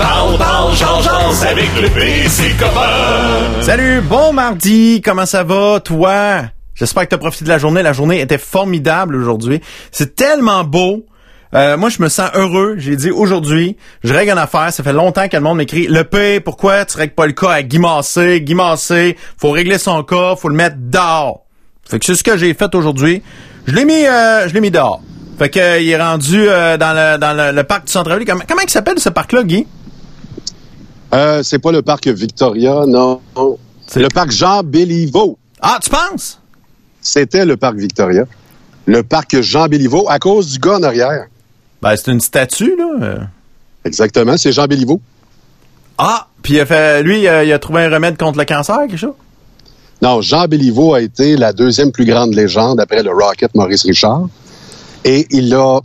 Parle, parle, genre, avec le copains. Salut, bon mardi, comment ça va, toi? J'espère que tu as profité de la journée. La journée était formidable aujourd'hui. C'est tellement beau. Euh, moi, je me sens heureux. J'ai dit aujourd'hui, je règle une affaire. Ça fait longtemps que le monde m'écrit Le P, pourquoi tu règles pas le cas à Guy Massé? Guy Massé, faut régler son cas, faut le mettre dehors. Fait que c'est ce que j'ai fait aujourd'hui. Je l'ai mis, euh, je l'ai mis dehors. Fait que euh, il est rendu euh, dans le dans le parc du centre-ville. Comment, comment il s'appelle ce parc-là, Guy? Euh, c'est pas le parc Victoria, non. C'est le parc Jean Béliveau. Ah, tu penses? C'était le parc Victoria. Le parc Jean Béliveau, à cause du gars en arrière. Ben, c'est une statue, là. Exactement, c'est Jean Béliveau. Ah, puis il a fait, lui, il a, il a trouvé un remède contre le cancer, quelque chose? Non, Jean Béliveau a été la deuxième plus grande légende après le Rocket Maurice Richard. Et il a.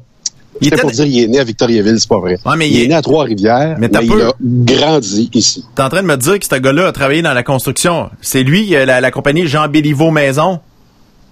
Il était- pour dire il est né à Victoriaville, c'est pas vrai. Ouais, mais il, il est est- né à Trois-Rivières, Mais il a grandi ici. T'es en train de me dire que ce gars-là a travaillé dans la construction. C'est lui, euh, la, la compagnie Jean Béliveau Maison?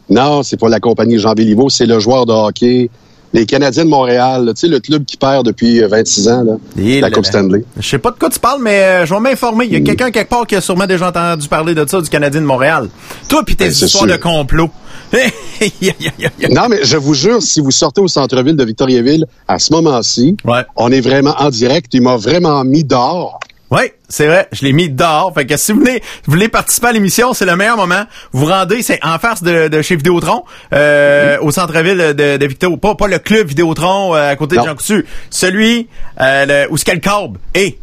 Non, c'est pas la compagnie Jean Béliveau, c'est le joueur de hockey. Les Canadiens de Montréal, tu sais, le club qui perd depuis euh, 26 ans, là, la là Coupe. Stanley. Je sais pas de quoi tu parles, mais euh, je vais m'informer. Il y a quelqu'un quelque part qui a sûrement déjà entendu parler de ça, du Canadien de Montréal. Toi pis tes Ben, histoires sûr. de complot. Non, mais je vous jure, si vous sortez au centre-ville de Victoriaville à ce moment-ci, Ouais. on est vraiment en direct. Il m'a vraiment mis dehors. Oui, c'est vrai. Je l'ai mis dehors. Fait que si vous voulez, vous voulez participer à l'émission, c'est le meilleur moment. Vous rendez, c'est en face de, de chez Vidéotron, euh, au centre-ville de, de. Pas, pas le club Vidéotron euh, à côté de. Jean Coutu. Celui euh, le, où ce qu'elle corbe. Et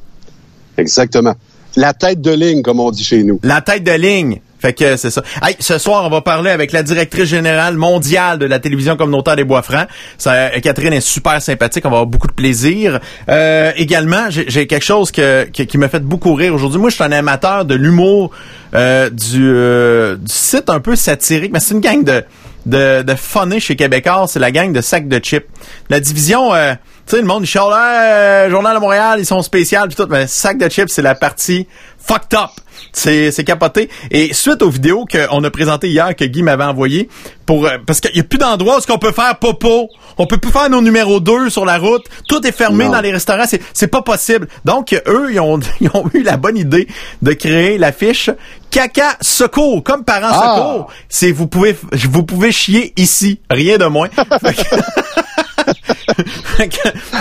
Exactement. La tête de ligne, comme on dit chez nous. la tête de ligne. Fait que c'est ça. Hey, ce soir, on va parler avec la directrice générale mondiale de la télévision communautaire des Bois-Francs. Euh, Catherine est super sympathique. On va avoir beaucoup de plaisir. Euh, également, j'ai quelque chose que, que- qui m'a fait beaucoup rire aujourd'hui. Moi, je suis un amateur de l'humour euh, du, euh, du site un peu satirique, mais c'est une gang de de, de funny chez Québécois. C'est la gang de sacs de chips. La division... Tu sais, le monde, il Hey, Journal de Montréal, ils sont spéciaux pis tout, mais sac de chips, c'est la partie fucked up. C'est, c'est capoté. Et suite aux vidéos qu'on a présentées hier, que Guy m'avait envoyé, pour, euh, parce qu'il y a plus d'endroits où ce qu'on peut faire popo. On peut plus faire nos numéros 2 sur la route. Tout est fermé Non. dans les restaurants. C'est, c'est pas possible. Donc, eux, ils ont, ils ont eu la bonne idée de créer l'affiche Caca Secours, comme parents Ah. secours. C'est, vous pouvez, vous pouvez chier ici. Rien de moins.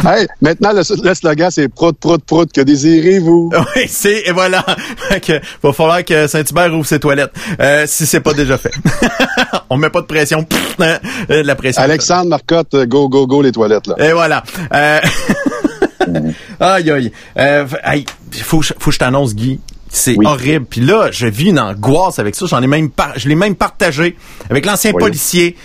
Hey, maintenant, le, le slogan, c'est prout, prout, prout, que désirez-vous? Oui, c'est et voilà. Que, va falloir que Saint-Hubert ouvre ses toilettes. Euh, si c'est pas déjà fait. On met pas de pression. Pff, hein, euh, de la pression. Alexandre Marcotte, euh, go, go, go, les toilettes, là. Et voilà. Euh... aïe aïe. Euh, hey, faut que je- faut que je t'annonce Guy. C'est Oui. horrible. Puis là, je vis une angoisse avec ça. J'en ai même par- je l'ai même partagé avec l'ancien Oui. policier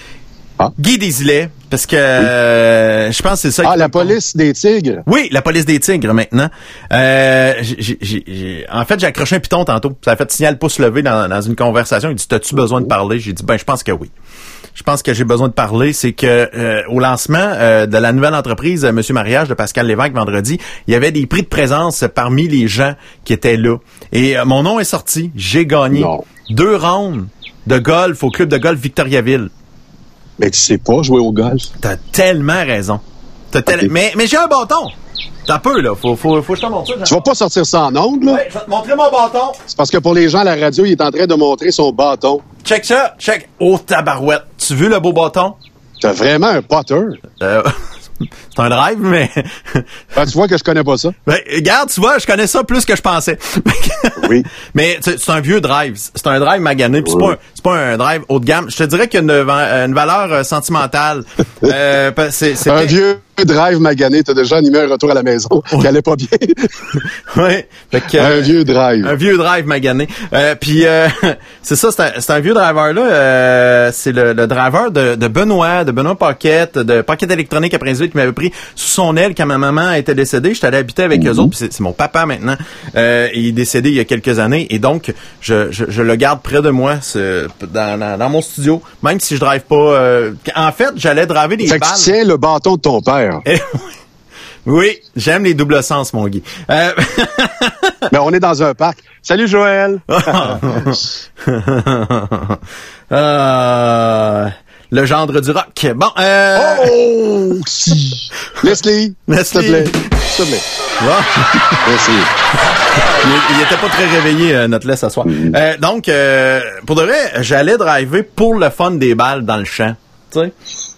Ah. Guy Desilets parce que euh, je pense que c'est ça. Ah, la police des tigres. oui, la police des tigres maintenant. Euh, j'ai- j'ai- j'ai- en fait, j'ai accroché un piton tantôt. Ça a fait signal pouce levé dans, dans une conversation. Il dit T'as-tu besoin de parler? J'ai dit Ben, je pense que oui. Je pense que j'ai besoin de parler. C'est que euh, au lancement euh, de la nouvelle entreprise Monsieur Mariage de Pascal Lévesque vendredi, il y avait des prix de présence parmi les gens qui étaient là. Et euh, mon nom est sorti. J'ai gagné Non. deux rounds de golf au club de golf Victoriaville. Mais tu sais pas jouer au golf. T'as tellement raison. T'as tel-. Mais, mais j'ai un bâton. T'as peu, là. Faut, faut, faut que je te montre ça. Tu vas pas sortir ça en ondes, là? Ouais, je vais te montrer mon bâton. C'est parce que pour les gens à la radio, il est en train de montrer son bâton. Check ça. Check. Oh, tabarouette. Tu veux le beau bâton? T'as vraiment un potter. Euh, c'est un drive, mais... Ah, tu vois que je connais pas ça? ben, regarde, tu vois, je connais ça plus que je pensais. Oui. Mais c'est c'est un vieux drive. C'est un drive magané. puis C'est Oui. Pas, un- drive haut de gamme. Je te dirais qu'il y a une, une valeur euh, sentimentale. Euh, c'est- Un vieux drive magané, t'as déjà animé un retour à la maison qui allait pas bien. Ouais. Fait que, un euh, vieux drive. Un vieux drive magané. Euh, puis euh, c'est ça, c'est un, vieux driver là. euh, c'est le, le driver de, de Benoît, de Benoît Paquette, de Paquette électronique après qui m'avait pris sous son aile quand ma maman était décédée. J'étais allé habiter avec eux autres. Puis c'est, c'est mon papa maintenant. Euh, il est décédé il y a quelques années et donc je, je, je le garde près de moi ce, dans, dans, dans mon studio, même si je drive pas. euh, en fait, j'allais driver des Fait que balles. tu tiens le bâton de ton père. Eh, oui, j'aime les doubles sens, mon Guy. Euh, Mais on est dans un parc. Salut Joël. Euh, le gendre du rock. Bon, euh... Oh! Leslie, s'il te Leslie. plaît. s'il te plaît. Bon. Merci. il, il était pas très réveillé, euh, notre laisse ce soir. Euh, donc, euh, pour de vrai, j'allais driver pour le fun des balles dans le champ. Tu sais?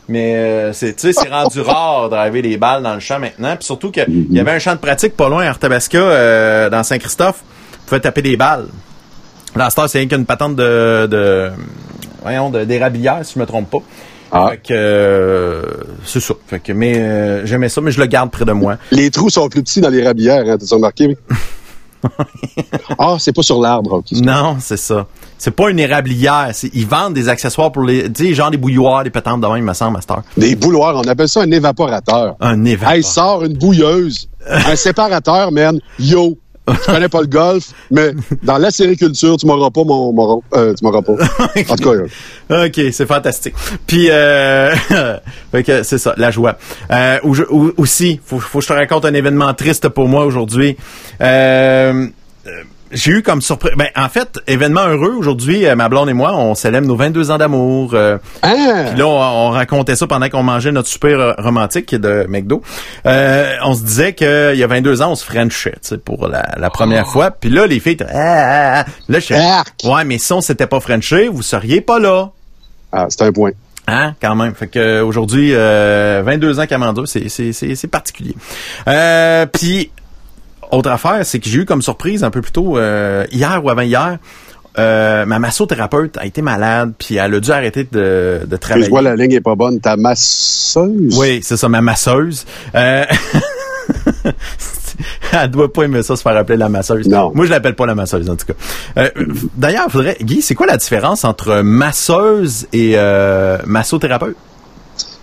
Mais euh, c'est tu sais c'est rendu rare de driver les balles dans le champ maintenant. Puis surtout qu'il y avait un champ de pratique pas loin à Arthabasca, euh, dans Saint-Christophe. Tu pouvais taper des balles. Là, c'est rien qu'une patente de, de voyons, de- d'érablière, si je me trompe pas. Ah. Fait que euh, c'est ça. Fait que mais euh, j'aimais ça, mais je le garde près de moi. Les trous sont plus petits dans les rabières, hein, t'as remarqué? ah, c'est pas sur l'arbre. ok. Non, c'est ça. C'est pas une érablière. Ils vendent des accessoires pour les. Tu sais, genre des bouilloires, des patentes de même, il me semble, Master. Des bouloirs, on appelle ça un évaporateur. Un événement. Hey, sort une bouilleuse, un séparateur, man. Yo! Je connais pas le golf, mais dans la sériculture, tu m'auras pas mon, mon euh, tu m'auras pas. En tout cas, euh, OK, c'est fantastique. Puis, euh, c'est ça, la joie. Euh, ou je- ou- aussi, faut, faut que je te raconte un événement triste pour moi aujourd'hui. Euh, euh, j'ai eu comme surprise. Ben, en fait, événement heureux aujourd'hui. euh, ma blonde et moi, on célèbre nos 22 ans d'amour. euh, hein? Puis là, on, on racontait ça pendant qu'on mangeait notre souper euh, romantique de McDo. Euh, on se disait qu'il y a 22 ans, on se frenchait, tu sais, pour la, la première fois. Puis là, les filles ah, ah, ah. Là, je ouais, mais si on s'était pas frenché, vous seriez pas là. Ah, c'est un point. Hein, quand même. Fait que aujourd'hui, euh, 22 ans Camando, c'est c'est c'est c'est particulier. Euh, puis autre affaire, c'est que j'ai eu comme surprise un peu plus tôt euh, hier ou avant hier. Euh, ma massothérapeute a été malade, puis elle a dû arrêter de, de Et travailler. je vois la ligne est pas bonne. Ta masseuse? Oui, c'est ça, ma masseuse. Euh... Elle doit pas aimer ça se faire appeler la masseuse. Non. Moi, je l'appelle pas la masseuse, en tout cas. Euh, D'ailleurs, faudrait, Guy, c'est quoi la différence entre masseuse et euh, massothérapeute?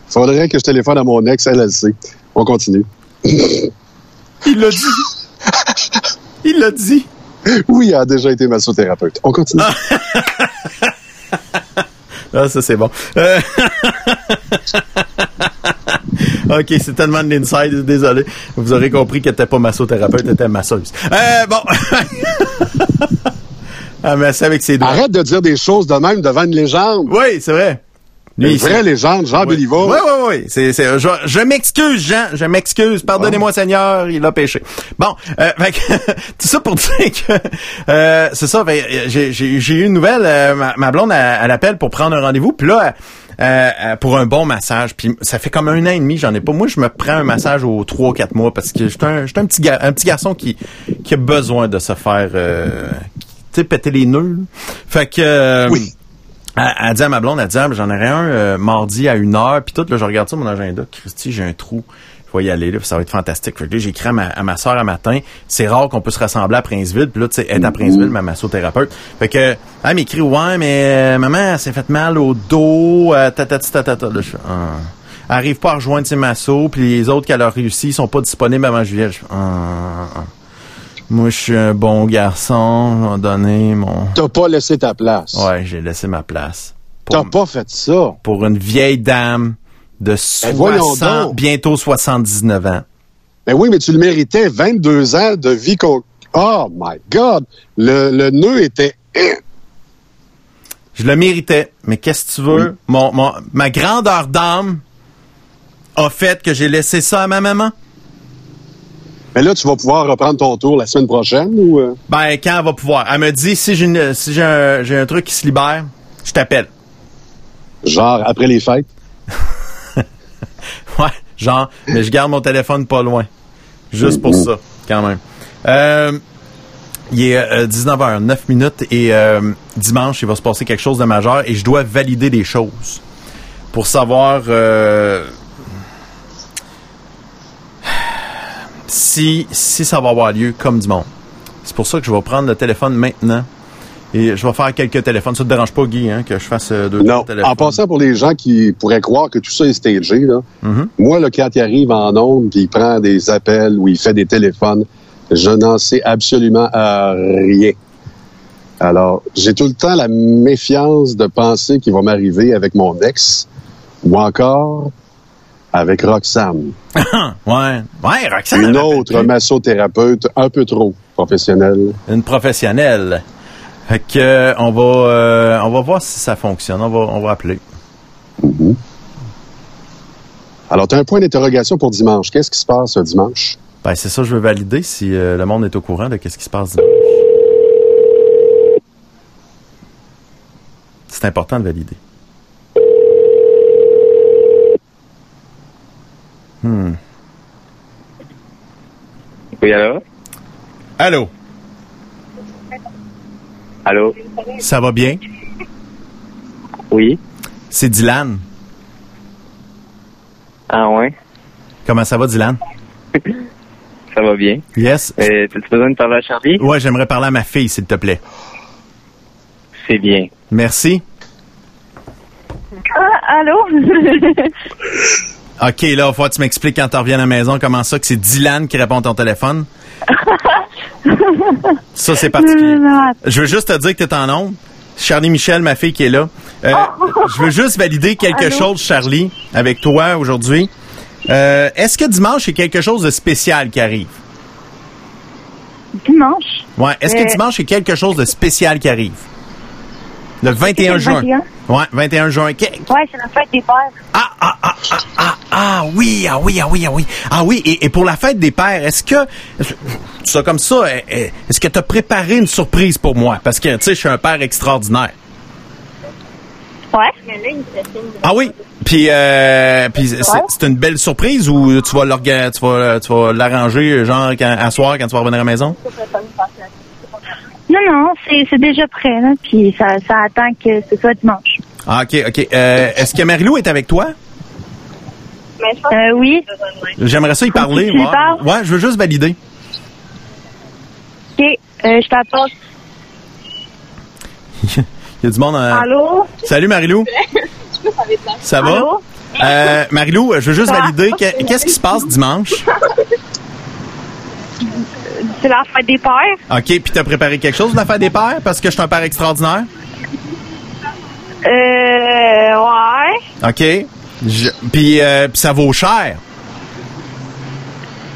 Faudrait que je téléphone à mon ex, elle, elle le sait. On continue. Il l'a dit. Il l'a dit. Oui, elle a déjà été massothérapeute. On continue. Ah, ça, c'est bon. Euh, OK, c'est tellement de l'inside, désolé. Vous aurez compris qu'elle n'était pas massothérapeute, elle était masseuse. Euh, bon. Elle massait avec ses doigts. Arrête de dire des choses de même devant une légende. Oui, c'est vrai. Une Lui, c'est- légende, Jean Oui, Béliveau. oui, oui. oui. C'est, c'est, je, je m'excuse, Jean. Je m'excuse. Pardonnez-moi, Seigneur. Il a péché. Bon, euh, fait que, tout ça pour dire que euh, c'est ça. euh, j'ai, j'ai, j'ai eu une nouvelle. euh, ma, ma blonde, elle, elle appelle pour prendre un rendez-vous. Puis là, euh, euh, pour un bon massage. Puis ça fait comme un an et demi, j'en ai pas. Moi, je me prends un massage aux trois quatre mois parce que j'étais un, j'étais un petit gar- un petit garçon qui, qui a besoin de se faire, euh, tu sais, péter les nœuds. Fait que. Oui. Elle, elle dit à ma blonde, elle dit, ah, ben, j'en aurais un euh, mardi à une heure, puis tout, là, je regarde ça, mon agenda, Christy, j'ai un trou, je vais y aller, là, puis ça va être fantastique. Fait que là, j'ai écrit à ma, à ma soeur un matin, c'est rare qu'on peut se rassembler à Princeville, puis là, tu sais, est à Princeville, ma massothérapeute. Fait que, elle m'écrit, ouais, mais euh, maman, elle s'est fait mal au dos, euh, tatati, tatata. Là, je ah. Elle arrive pas à rejoindre ses massos, puis les autres qu'elle a réussi, ils sont pas disponibles avant juillet. Je ah, ah. Moi, je suis un bon garçon, je vais donner mon... T'as pas laissé ta place. Ouais, j'ai laissé ma place. T'as pas fait ça. pour une vieille dame de Ben, voyons 60, donc. bientôt 79 ans. Ben oui, mais tu le méritais. 22 ans de vie qu'on... Oh my God! Le, le nœud était... Je le méritais, mais qu'est-ce que tu veux? Mon, mon- ma grandeur d'âme a fait que j'ai laissé ça à ma maman? Mais là, tu vas pouvoir reprendre ton tour la semaine prochaine ou... euh? Ben, quand elle va pouvoir. Elle me dit, si j'ai une- si j'ai un, j'ai un truc qui se libère, je t'appelle. Genre après les fêtes? Ouais, genre, mais je garde mon téléphone pas loin. Juste pour ça, quand même. Euh, il est euh, 19h, 9 minutes, et euh, dimanche, il va se passer quelque chose de majeur, et je dois valider des choses pour savoir euh, si, si ça va avoir lieu comme du monde. C'est pour ça que je vais prendre le téléphone maintenant. Et je vais faire quelques téléphones. Ça te dérange pas, Guy, hein, que je fasse euh, deux Non. téléphones? En passant pour les gens qui pourraient croire que tout ça est stagé, là, Mhm. moi, là, quand il arrive en ondes puis il prend des appels ou il fait des téléphones, je n'en sais absolument euh, rien. Alors, j'ai tout le temps la méfiance de penser qu'il va m'arriver avec mon ex ou encore avec Roxane, Ouais, ouais, Roxane. une autre massothérapeute un peu trop professionnelle. une professionnelle. Fait que euh, on va euh, on va voir si ça fonctionne. On va on va appeler. Alors, tu as un point d'interrogation pour dimanche. Qu'est-ce qui se passe euh, dimanche? Ben, c'est ça je veux valider si euh, le monde est au courant de qu'est-ce qui se passe dimanche. C'est important de valider. Hmm. Oui, allô? Allô, Allô? ça va bien? Oui? C'est Dylan. Ah ouais? Comment ça va, Dylan? Ça va bien. Yes. Euh, T'as-tu besoin de parler à Charlie? Ouais, j'aimerais parler à ma fille, s'il te plaît. C'est bien. Merci. Ah, allô? OK, là, il faut que tu m'expliques quand tu reviens à la maison comment ça que c'est Dylan qui répond à ton téléphone. ça, c'est particulier. Je veux juste te dire que tu es en onde. Charlie Michel, ma fille qui est là. Euh, je veux juste valider quelque Allô? chose, Charlie, avec toi aujourd'hui. Euh, Est-ce que dimanche, a quelque chose de spécial qui arrive? Dimanche? Ouais. Est-ce que Euh, dimanche, a quelque chose de spécial qui arrive? Le 21 le juin. 21? Ouais, 21 juin. Ouais, c'est la fête des pères. Ah, ah, ah, ah, ah, ah, oui, ah oui, ah oui, ah oui. Ah oui, et, et pour la fête des pères, est-ce que, ça comme ça, eh, eh, est-ce que tu as préparé une surprise pour moi? Parce que, tu sais, je suis un père extraordinaire. Ouais. Ah oui? Puis, euh, puis c'est, une belle surprise ou tu vas l'orga- tu vas, tu vas l'arranger, genre, à soir, quand tu vas revenir à la maison? Non, non, c'est c'est déjà prêt, là. Puis ça, ça attend que ce soit dimanche. Ah, OK, OK. Euh, est-ce que Marilou est avec toi? Euh, oui. J'aimerais ça y parler. tu parles? Ouais, je veux juste valider. OK. Euh, je t'apporte. Il y a du monde. euh, Allô? Salut Marilou. Ça va? Allô? Euh, Marilou, je veux juste valider. que- Qu'est-ce qui se passe dimanche? C'est la fête des pères. OK, puis t'as préparé quelque chose de la fête des pères parce que je suis un père extraordinaire? Euh, ouais. OK. Je- Puis euh, puis ça vaut cher?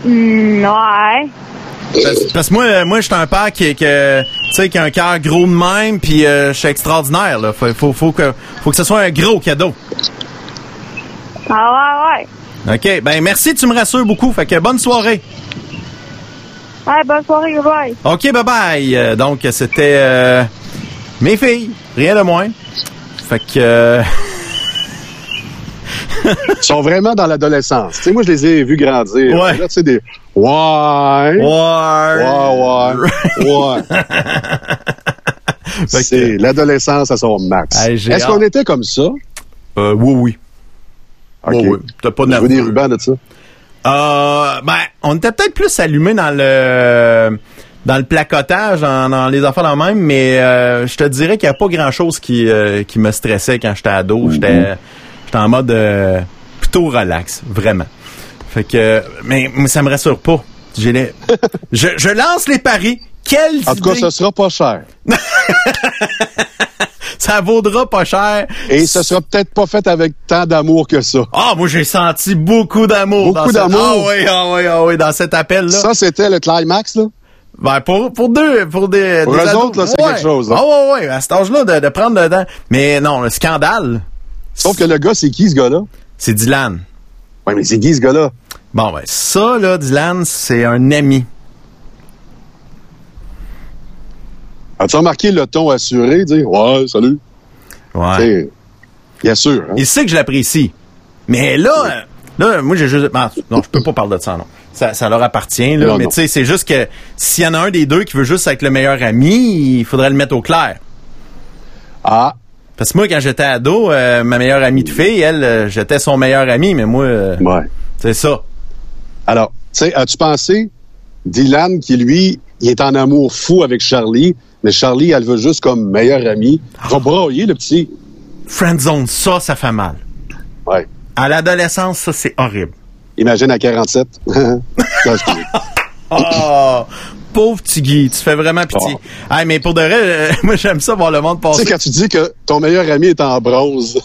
Hmm, ouais. Parce, parce que moi, euh, moi je suis un père qui, tu sais, qui a un cœur gros de même, puis euh, je suis extraordinaire. Là. Faut, faut, faut, que, faut que ce soit un gros cadeau. Ah, ouais, ouais. OK, ben merci, tu me rassures beaucoup. Fait que bonne soirée. Ouais, bonne soirée, bye. OK, bye-bye. Euh, donc, c'était euh, mes filles, rien de moins. Fait que... euh, Ils sont vraiment dans l'adolescence. Tu sais, moi, je les ai vus grandir. Ouais. Là, tu sais, des... Ouais. Ouais. Ouais, ouais. Ouais. Fait que- C'est l'adolescence à son max. Hey, Est-ce qu'on était comme ça? Euh, oui, oui. OK. Oui, oui. T'as pas de Je veux des nerveux. rubans de ça. Euh, ben, on était peut-être plus allumé dans le dans le placotage, dans, dans les affaires dans même, mais euh, je te dirais qu'il n'y a pas grand-chose qui, euh, qui me stressait quand j'étais ado. J'étais j'étais en mode euh, plutôt relax, vraiment. Fait que, mais, mais ça me rassure pas. J'ai les, je, je lance les paris. Quelles En tout cas, ce sera pas cher. ça vaudra pas cher. Et ce sera peut-être pas fait avec tant d'amour que ça. Ah, moi j'ai senti beaucoup d'amour. Beaucoup d'amour? Ah oui, ah oui, ah oui, dans cet appel-là. Ça, c'était le climax, là? Ben, pour, pour deux, pour des, Pour des eux autres, là, c'est ouais. quelque chose. Ah ouais, ouais, à cet âge-là, de, de prendre temps. Mais non, le scandale, Sauf que le gars, c'est qui, ce gars-là? c'est Dylan. Ouais, mais c'est qui, ce gars-là? Bon, ben, ça, là, Dylan, c'est un ami. As-tu remarqué le ton assuré? Dire, ouais, salut? Ouais. C'est- Bien sûr. hein. Il sait que je l'apprécie. Mais là, euh, là, moi, j'ai juste, ben, non, je peux pas parler de ça, non. Ça, ça leur appartient, là. Non, mais tu sais, c'est juste que s'il y en a un des deux qui veut juste être le meilleur ami, il faudrait le mettre au clair. Ah, Parce que moi, quand j'étais ado, euh, ma meilleure amie de fille, elle, euh, j'étais son meilleur ami, mais moi, euh, ouais. c'est ça. Alors, tu sais, as-tu pensé, Dylan, qui lui, il est en amour fou avec Charlie, mais Charlie, elle veut juste comme meilleur ami. Il va broyer, le petit. Friendzone, ça, ça fait mal. Ouais. À l'adolescence, ça, c'est horrible. Imagine à 47. Non, excusez. Oh, pauvre petit Guy, tu fais vraiment pitié. Oh. Ah, mais pour de vrai, euh, moi, j'aime ça voir le monde tu sais, passer. quand tu dis que ton meilleur ami est en bronze,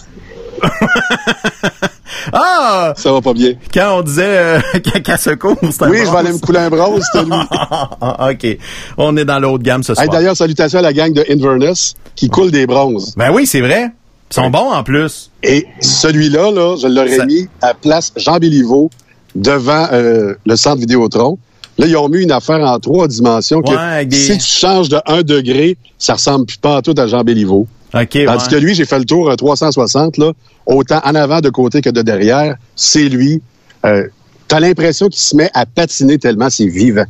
Ah! ça va pas bien. Quand on disait euh, qu'à secours, c'était Oui, je vais aller me couler un bronze, c'était lui. OK. On est dans l'autre gamme ce soir. Hey, D'ailleurs, salutations à la gang de Inverness qui coule des bronzes. ben oui, c'est vrai. Ils sont bons en plus. Et celui-là, là, je l'aurais Ça- mis à place Jean Béliveau devant euh, le centre Vidéotron. Là, ils ont mis une affaire en trois dimensions que Ouais, avec des- si tu changes de 1 degré, ça ressemble plus pas à tout à Jean Béliveau. OK, Tandis ouais. que lui, j'ai fait le tour à 360, là, autant en avant de côté que de derrière. C'est lui. Euh, T'as l'impression qu'il se met à patiner tellement c'est vivant.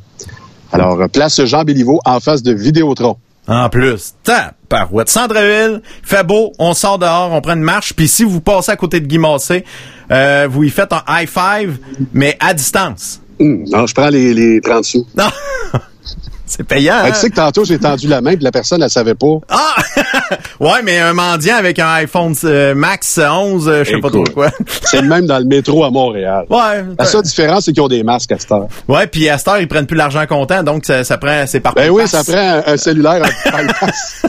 Alors, euh, place Jean Béliveau en face de Vidéotron. En plus, parouette. Centre-ville, fait beau, on sort dehors, on prend une marche, puis si vous passez à côté de Guy Massé, euh, vous y faites un high five, mais à distance. Hum, non, je prends les, les 30 sous. Non! C'est payant, Ah, hein? tu sais que tantôt, j'ai tendu la main, puis la personne, elle savait pas. Ah! ouais, mais un mendiant avec un iPhone euh, Max 11, euh, je sais pas trop quoi. C'est le même dans le métro à Montréal. ouais. La seule différence, c'est qu'ils ont des masques à cette heure. Ouais, puis à cette heure, ils prennent plus l'argent comptant, donc ça, ça prend, c'est par Ben oui, ça prend un, un cellulaire en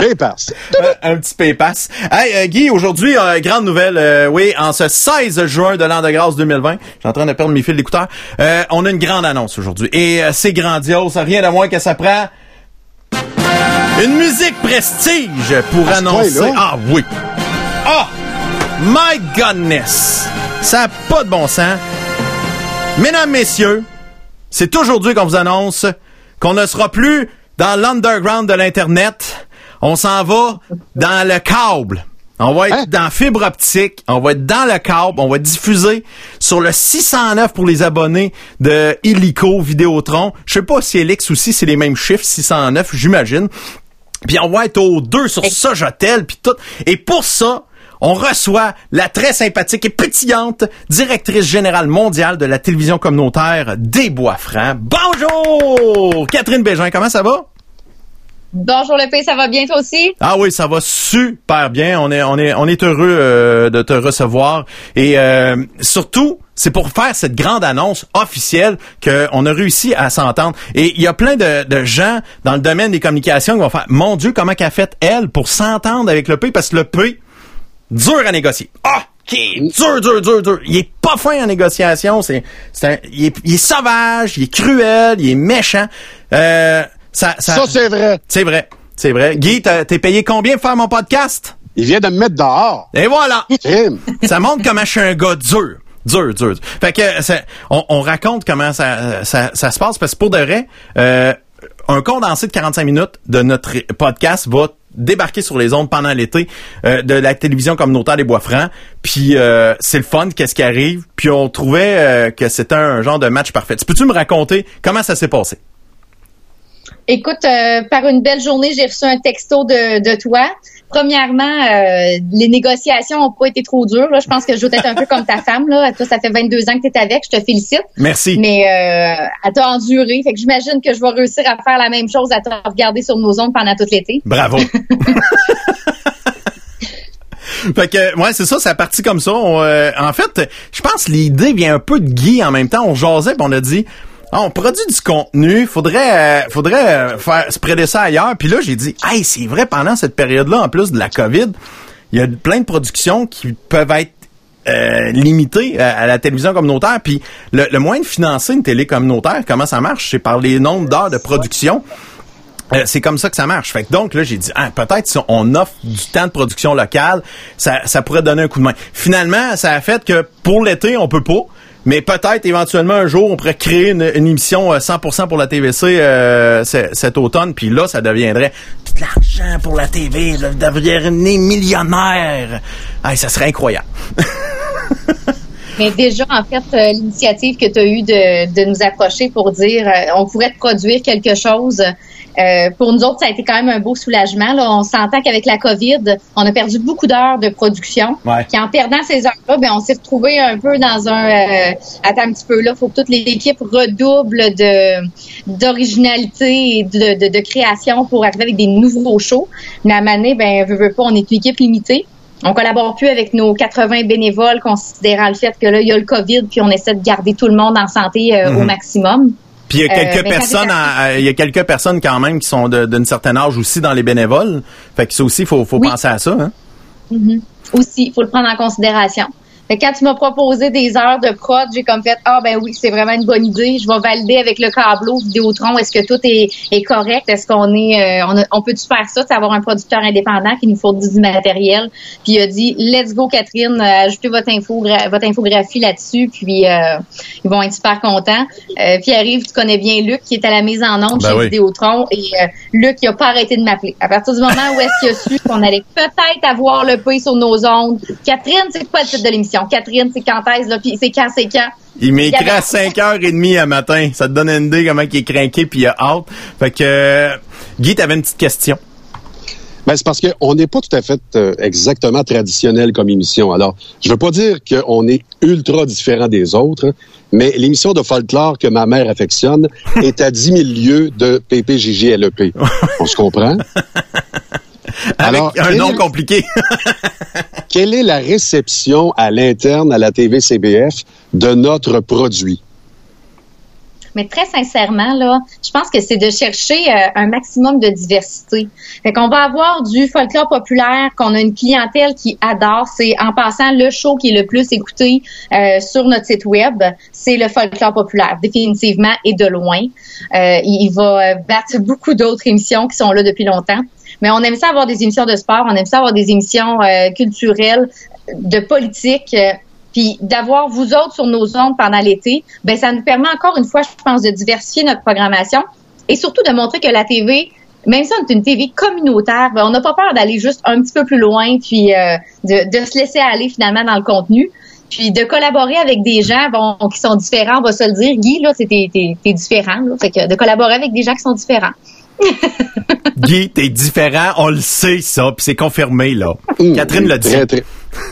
PayPass. PayPass. un, petit PayPass. Hey, euh, Guy, aujourd'hui, euh, grande nouvelle. euh, oui, en ce 16 juin de l'an de grâce 2020, je suis en train de perdre mes fils d'écouteurs, euh, on a une grande annonce aujourd'hui. Et euh, c'est grandiose, rien de moins que ça prend une musique prestige pour À annoncer... Ah oui! Ah! My goodness! Ça n'a pas de bon sens. Mesdames, messieurs, c'est aujourd'hui qu'on vous annonce qu'on ne sera plus dans l'underground de l'Internet. On s'en va dans le câble. On va être Hein? dans fibre optique, on va être dans le câble, on va diffuser sur le 609 pour les abonnés de Illico Vidéotron. Je sais pas si Elix aussi c'est les mêmes chiffres, 609, j'imagine. Puis on va être au 2 sur Sojatel, puis tout. Et pour ça, on reçoit la très sympathique et pétillante directrice générale mondiale de la télévision communautaire des Bois-Francs. Bonjour! Catherine Bégin, comment ça va? Bonjour le pays, ça va bien toi aussi? Ah oui, ça va super bien. On est, on est, on est heureux euh, de te recevoir. Et euh, surtout, c'est pour faire cette grande annonce officielle qu'on a réussi à s'entendre. Et il y a plein de, de gens dans le domaine des communications qui vont faire Mon Dieu, comment qu'a fait elle pour s'entendre avec le P? Parce que le P, dur à négocier. Ah! OK, dur, dur, dur, dur. Il est pas fin en négociation. C'est, c'est un- il, est, il est sauvage, il est cruel, il est méchant. Euh, ça, ça, Ça, c'est vrai. c'est vrai. C'est vrai. Guy, t'as- t'es payé combien pour faire mon podcast? Il vient de me mettre dehors. Et voilà! Ça montre comment je suis un gars dur. Dur, dur. dur. Fait que c'est- on, on raconte comment ça, ça, ça se passe parce que pour de vrai, euh, un condensé de 45 minutes de notre podcast va débarquer sur les ondes pendant l'été euh, de la télévision communautaire des Bois-Francs. Puis euh, c'est le fun, qu'est-ce qui arrive? Puis on trouvait euh, que c'était un genre de match parfait. Tu Peux-tu me raconter comment ça s'est passé? Écoute, euh, par une belle journée, j'ai reçu un texto de, de toi. Premièrement, euh, les négociations ont pas été trop dures. Là. Je pense que je dois être un peu comme ta femme. Là. Toi, ça fait 22 ans que tu es avec. Je te félicite. Merci. Mais euh, elle t'a enduré. Fait que j'imagine que je vais réussir à faire la même chose, à te regarder sur nos ondes pendant tout l'été. Bravo. Fait que, ouais, c'est ça, c'est parti comme ça. On, euh, en fait, je pense que l'idée vient un peu de Guy en même temps. On jasait pis on a dit, Ah, on produit du contenu, faudrait, euh, faudrait euh, faire spreader ça ailleurs. Puis là, j'ai dit, hey, c'est vrai, pendant cette période-là, en plus de la COVID, il y a plein de productions qui peuvent être euh, limitées à, la télévision communautaire. Puis le, le moyen de financer une télé communautaire, comment ça marche? C'est par les nombres d'heures de production. Euh, c'est comme ça que ça marche. Fait que donc là, j'ai dit ah, peut-être si on offre du temps de production locale, ça, ça pourrait donner un coup de main. Finalement, ça a fait que pour l'été, on peut pas. Mais peut-être éventuellement un jour, on pourrait créer une, émission euh, 100% pour la TVC euh, cet automne. Puis là, ça deviendrait de l'argent pour la TV. Vous deviendrez millionnaire. Ah, ça serait incroyable. Mais déjà, en fait, euh, l'initiative que tu as eue de, de nous approcher pour dire euh, on pourrait produire quelque chose, euh, pour nous autres, ça a été quand même un beau soulagement. Là. On s'entend qu'avec la COVID, on a perdu beaucoup d'heures de production. Ouais. Puis en perdant ces heures-là, ben, on s'est retrouvé un peu dans un euh, attends un petit peu là, faut que toute l'équipe redouble de d'originalité et de, de, de création pour arriver avec des nouveaux shows. Mais à Mané, ben veut, veut pas, on est une équipe limitée. On collabore plus avec nos 80 bénévoles, considérant le fait que là, il y a le COVID, puis on essaie de garder tout le monde en santé euh, au maximum. Puis il y a Euh, quelques quand personnes, il y a quelques personnes quand même qui sont de- d'un certain âge aussi dans les bénévoles. Fait que ça aussi, faut, faut Oui. penser à ça. Hein? Aussi, il faut le prendre en considération. Quand tu m'as proposé des heures de prod, j'ai comme fait ah ben oui, c'est vraiment une bonne idée. Je vais valider avec le câbleau Vidéotron. Est-ce que tout est, est correct? Est-ce qu'on est, euh, on, a- on peut tu faire ça, c'est avoir un producteur indépendant qui nous fournit du matériel? Puis il a dit let's go Catherine, euh, ajoutez votre infogra- votre infographie là-dessus, puis euh, ils vont être super contents. Euh, puis arrive, tu connais bien Luc qui est à la mise en onde Ben chez oui. Vidéotron et euh, Luc il a pas arrêté de m'appeler. À partir du moment où est-ce qu'il a su qu'on allait peut-être avoir le pays sur nos ondes. Catherine, c'est quoi le titre de l'émission? Catherine, c'est quand est-ce là, puis c'est quand, c'est quand? Il m'écrit à 5h30 à matin. Ça te donne une idée comment il est craqué puis il a hâte. Fait que, euh, Guy, t'avais une petite question. Ben, c'est parce qu'on n'est pas tout à fait euh, exactement traditionnel comme émission. Alors, je veux pas dire qu'on est ultra différent des autres, mais l'émission de folklore que ma mère affectionne est à 10 000 lieues de PPJJLEP. On se comprend? Avec Alors, un nom compliqué. Quelle est la réception à l'interne à la TV-CBF de notre produit? Mais très sincèrement, là, je pense que c'est de chercher euh, un maximum de diversité. Fait qu'on va avoir du folklore populaire, qu'on a une clientèle qui adore. C'est en passant le show qui est le plus écouté euh, sur notre site web, c'est le folklore populaire, définitivement et de loin. Euh, il, va battre beaucoup d'autres émissions qui sont là depuis longtemps. Mais on aime ça avoir des émissions de sport, on aime ça avoir des émissions euh, culturelles, de politique. euh, puis d'avoir vous autres sur nos ondes pendant l'été, ben ça nous permet encore une fois, je pense, de diversifier notre programmation et surtout de montrer que la TV, même si on est une TV communautaire, ben on n'a pas peur d'aller juste un petit peu plus loin, puis euh, de, se laisser aller finalement dans le contenu, puis de collaborer avec des gens qui sont différents, on va se le dire. Guy, là, t'es différent, là, fait que de collaborer avec des gens qui sont différents. Guy, t'es différent. On le sait, ça. Puis c'est confirmé, là. Catherine l'a dit. Très, très,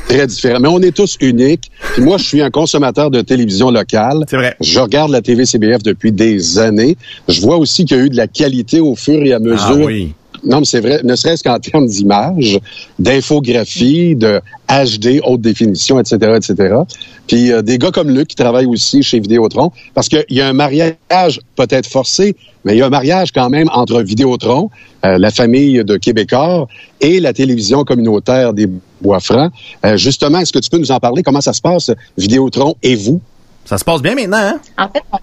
très différent. Mais on est tous uniques. Puis moi, je suis un consommateur de télévision locale. C'est vrai. Je regarde la TV-CBF depuis des années. Je vois aussi qu'il y a eu de la qualité au fur et à mesure Ah oui. Non, mais c'est vrai, ne serait-ce qu'en termes d'image, d'infographie, de HD, haute définition, etc., etc. Puis euh, des gars comme Luc qui travaillent aussi chez Vidéotron, parce qu'il y a un mariage peut-être forcé, mais il y a un mariage quand même entre Vidéotron, euh, la famille de Québécois, et la télévision communautaire des Bois-Francs. Euh, justement, est-ce que tu peux nous en parler? Comment ça se passe, Vidéotron et vous? Ça se passe bien maintenant, hein? En fait, on-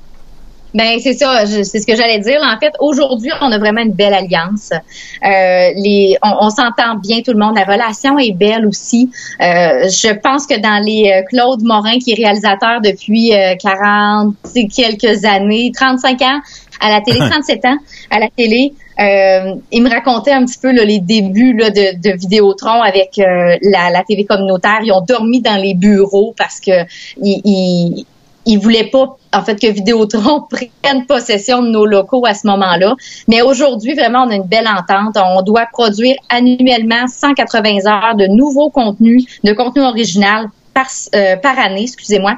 ben c'est ça, c'est ce que j'allais dire. En fait, aujourd'hui, on a vraiment une belle alliance. Euh, les, on, on s'entend bien tout le monde. La relation est belle aussi. Euh, je pense que dans les euh, Claude Morin, qui est réalisateur depuis euh, 40 et quelques années, 35 ans à la télé, 37 ans à la télé. Euh, il me racontait un petit peu là, les débuts là, de, de Vidéotron avec euh, la, la TV communautaire. Ils ont dormi dans les bureaux parce que ils, ils, ils voulaient pas en fait que Vidéotron prenne possession de nos locaux à ce moment-là. Mais aujourd'hui, vraiment, on a une belle entente. On doit produire annuellement 180 heures de nouveaux contenus, de contenu original par, euh, par année, excusez-moi.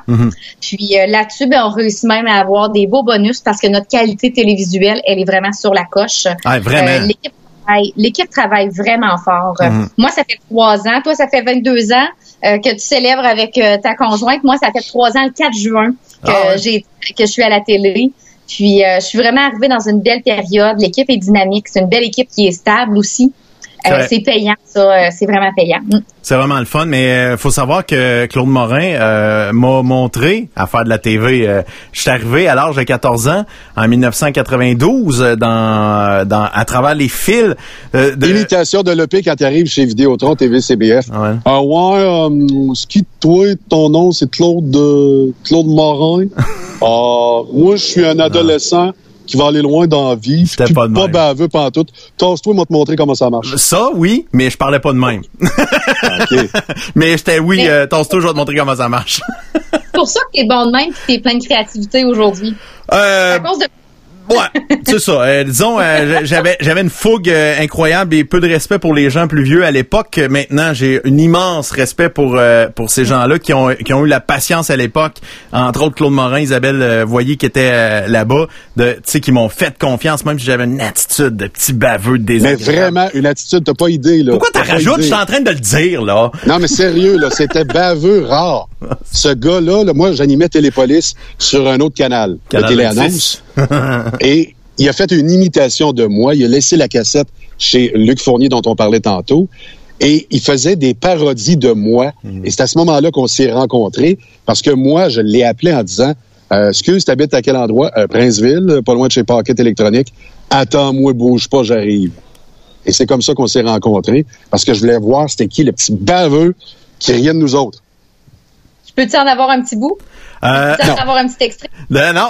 Puis euh, là-dessus, ben, on réussit même à avoir des beaux bonus parce que notre qualité télévisuelle, elle est vraiment sur la coche. Ah, vraiment? Euh, l'équipe travaille- L'équipe travaille vraiment fort. Mhm. Moi, ça fait trois ans. Toi, ça fait 22 ans euh, que tu célèbres avec euh, ta conjointe. Moi, ça fait trois ans, le 4 juin, que, Ah ouais. j'ai, que je suis à la télé. Puis, euh, je suis vraiment arrivée dans une belle période. L'équipe est dynamique. C'est une belle équipe qui est stable aussi. C'est Euh, c'est payant, ça. euh, c'est vraiment payant. Mm. C'est vraiment le fun, mais euh, faut savoir que Claude Morin euh, m'a montré à faire de la TV. Euh, je suis arrivé à l'âge de 14 ans, en 1992, euh, dans, dans à travers les fils euh, de... Imitation de l'EP quand tu arrives chez Vidéotron TV-CBF. Ouais. Ah ouais, euh, ce qui toi, ton nom, c'est Claude euh, Claude Morin? Ah, moi, je suis un adolescent qui va aller loin dans la vie. C'était pas de pas même. baveux pantoute. Tasse-toi, moi te montrer comment ça marche. Ça, oui, mais je parlais pas de même. OK. mais j'étais, oui, euh, tasse-toi, je vais te montrer comment ça marche. C'est pour ça que t'es bon de même et t'es plein de créativité aujourd'hui. Euh, À cause de Ouais, c'est ça. Euh, disons, euh, j'avais j'avais une fougue euh, incroyable et peu de respect pour les gens plus vieux à l'époque. Maintenant, j'ai un immense respect pour euh, pour ces gens-là qui ont qui ont eu la patience à l'époque. Entre autres, Claude Morin, Isabelle euh, Voyer qui était euh, là-bas, de tu sais qui m'ont fait confiance même si j'avais une attitude de petit baveux de Mais vraiment, une attitude, t'as pas idée, là. Pourquoi pas rajoutes? Je suis en train de le dire là. Non, mais sérieux, là, c'était baveux rare. Ce gars-là, là, moi, j'animais Télépolis sur un autre canal, Canal de téléannonce. Et il a fait une imitation de moi. Il a laissé la cassette chez Luc Fournier, dont on parlait tantôt. Et il faisait des parodies de moi. Et c'est à ce moment-là qu'on s'est rencontrés parce que moi, je l'ai appelé en disant euh, Excuse, t'habites à quel endroit? Euh, Princeville, pas loin de chez Paquet Électronique. Attends-moi, bouge pas, j'arrive. Et c'est comme ça qu'on s'est rencontrés parce que je voulais voir c'était qui le petit baveux qui riait de nous autres. Peux-tu en avoir un petit bout? Euh, Peux-tu en avoir un petit extrait? Ben non.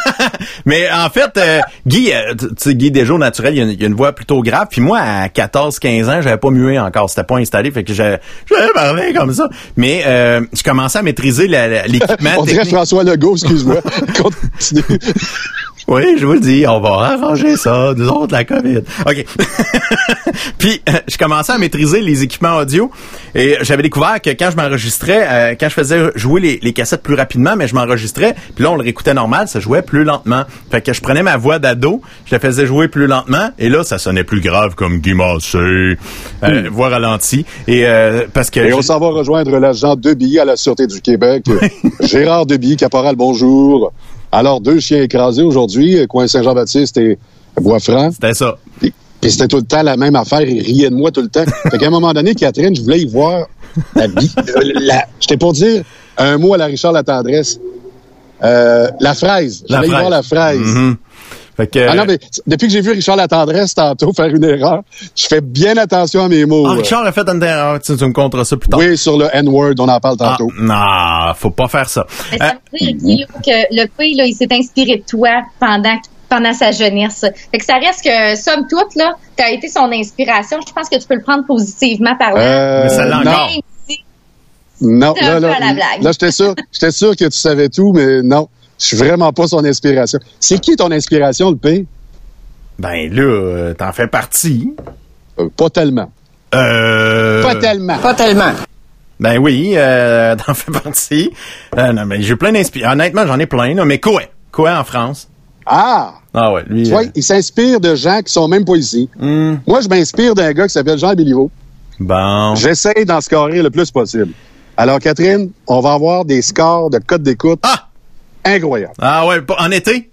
Mais en fait, euh, Guy, euh, tu sais, Guy au naturel, il a, une, il a une voix plutôt grave. Puis moi, à 14-15 ans, j'avais pas mué encore. C'était pas installé. Fait que j'avais j'avais parlé comme ça. Mais euh, je commençais à maîtriser l'équipement On dirait. François Legault, excuse-moi. Oui, je vous le dis, on va arranger ça, nous autres, la COVID. OK. Puis, euh, je commençais à maîtriser les équipements audio et j'avais découvert que quand je m'enregistrais, euh, quand je faisais jouer les, les cassettes plus rapidement, mais je m'enregistrais, puis là, on le réécoutait normal, ça jouait plus lentement. Fait que je prenais ma voix d'ado, je la faisais jouer plus lentement, et là, ça sonnait plus grave comme Guy Massé, euh, voix ralentie. Et euh, parce que... Et on s'en va rejoindre l'agent Debilly à la Sûreté du Québec. Gérard Debilly, caporal, bonjour. Alors, deux chiens écrasés aujourd'hui, coin Saint-Jean-Baptiste et Bois-Franc. C'était ça. Puis puis c'était tout le temps la même affaire. Il riait de moi tout le temps. Fait qu'à un moment donné, Catherine, je voulais y voir la vie. La, J'étais pour dire un mot à la Richard La Tendresse. Euh, la fraise. Voulais y voir la fraise. Mhm. Fait que... Ah non, mais depuis que j'ai vu Richard La Tendresse tantôt faire une erreur, je fais bien attention à mes mots. Ah, Richard a fait une erreur. Tu, tu me compteras ça plus tard. Oui, sur le N-word, on en parle Ah, tantôt. non, faut pas faire ça. Mais Euh, ça veut dire, là, que le P, là, il s'est inspiré de toi pendant pendant sa jeunesse. Fait que ça reste que, somme toute, là, t'as été son inspiration. Je pense que tu peux le prendre positivement par là. Euh, Mais ça l'a non. encore. Non, là, là, là, j'étais sûr, j'étais sûr que tu savais tout, mais non, je suis vraiment pas son inspiration. C'est qui ton inspiration, le P? Ben là, euh, t'en fais partie. Euh, pas tellement. Euh... Pas tellement. Pas tellement. Ben oui, euh, t'en fais partie. Euh, non, mais j'ai plein d'inspiration. Honnêtement, j'en ai plein, là, mais quoi? Quoi en France? Ah! Ah ouais, lui. Tu vois, euh, il s'inspire de gens qui sont même pas ici. hmm, Moi, je m'inspire d'un gars qui s'appelle Jean Béliveau. bon. J'essaye d'en scorer le plus possible. Alors, Catherine, on va avoir des scores de code d'écoute Ah! Incroyables. Ah ouais, en été?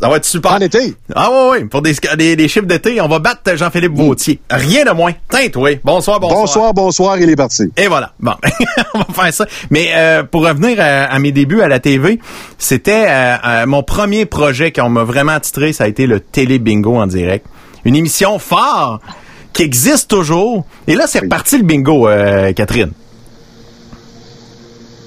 Ça va être super. En été, Ah ouais, ouais, pour des, des, des chiffres d'été, on va battre Jean-Philippe Vautier. Rien de moins. Teinte, oui. Bonsoir, bonsoir. bonsoir, bonsoir, il est parti. Et voilà. Bon, on va faire ça. Mais euh, pour revenir à, à mes débuts à la TV, c'était euh, euh, mon premier projet qu'on m'a vraiment titré, ça a été le Télé Bingo en direct. Une émission phare qui existe toujours. Et là, c'est reparti le bingo, euh, Catherine.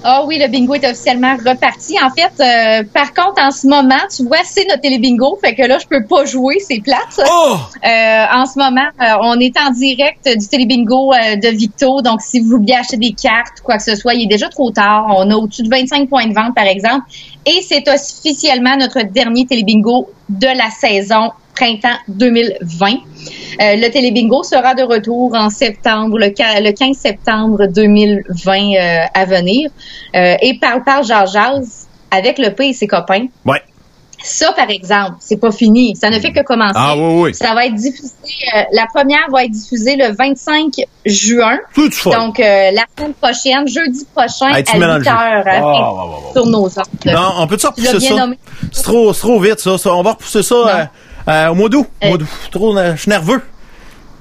Ah oui, le bingo est officiellement reparti. En fait, euh, par contre, en ce moment, tu vois, c'est notre télé-bingo. Fait que là, je peux pas jouer, c'est plate. Oh! Euh, en ce moment, euh, on est en direct du télé-bingo de Victo. Donc, si vous vouliez acheter des cartes ou quoi que ce soit, il est déjà trop tard. On a au-dessus de 25 points de vente, par exemple. Et c'est officiellement notre dernier télé-bingo de la saison printemps 2020. Euh, le télé-bingo sera de retour en septembre, le, qua- le 15 septembre 2020 euh, à venir. Euh, et par par Georges Jazz, avec le P et ses copains. Ouais. Ça, par exemple, c'est pas fini. Ça ne fait que commencer. Ah oui, oui. Ça va être diffusé. euh, la première va être diffusée le 25 juin. Tout. Donc, euh, la semaine prochaine, jeudi prochain, Hey, à 8 mélanges. heures, ouais, ouais. sur nos ondes. Non, on Tu l'as repousser ça? C'est trop, trop vite, ça, ça. On va repousser ça euh, euh, au mois d'août. Euh. Trop, euh, je suis nerveux.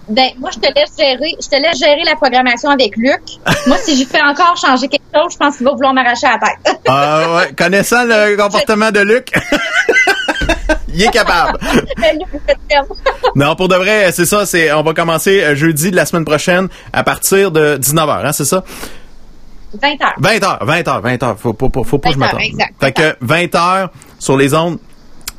Ben, moi, je te laisse gérer, je te laisse gérer la programmation avec Luc. moi, si je fais encore changer quelque chose, je pense qu'il va vouloir m'arracher la tête. Ah ouais, connaissant le comportement de Luc, il est capable. Perdre. Non, pour de vrai, c'est ça. C'est, on va commencer euh, jeudi de la semaine prochaine à partir de 19h, hein, c'est ça? 20 heures. 20h, 20h, 20h. Faut, faut, faut, faut pas que je 20 m'attende. Fait que 20h sur les ondes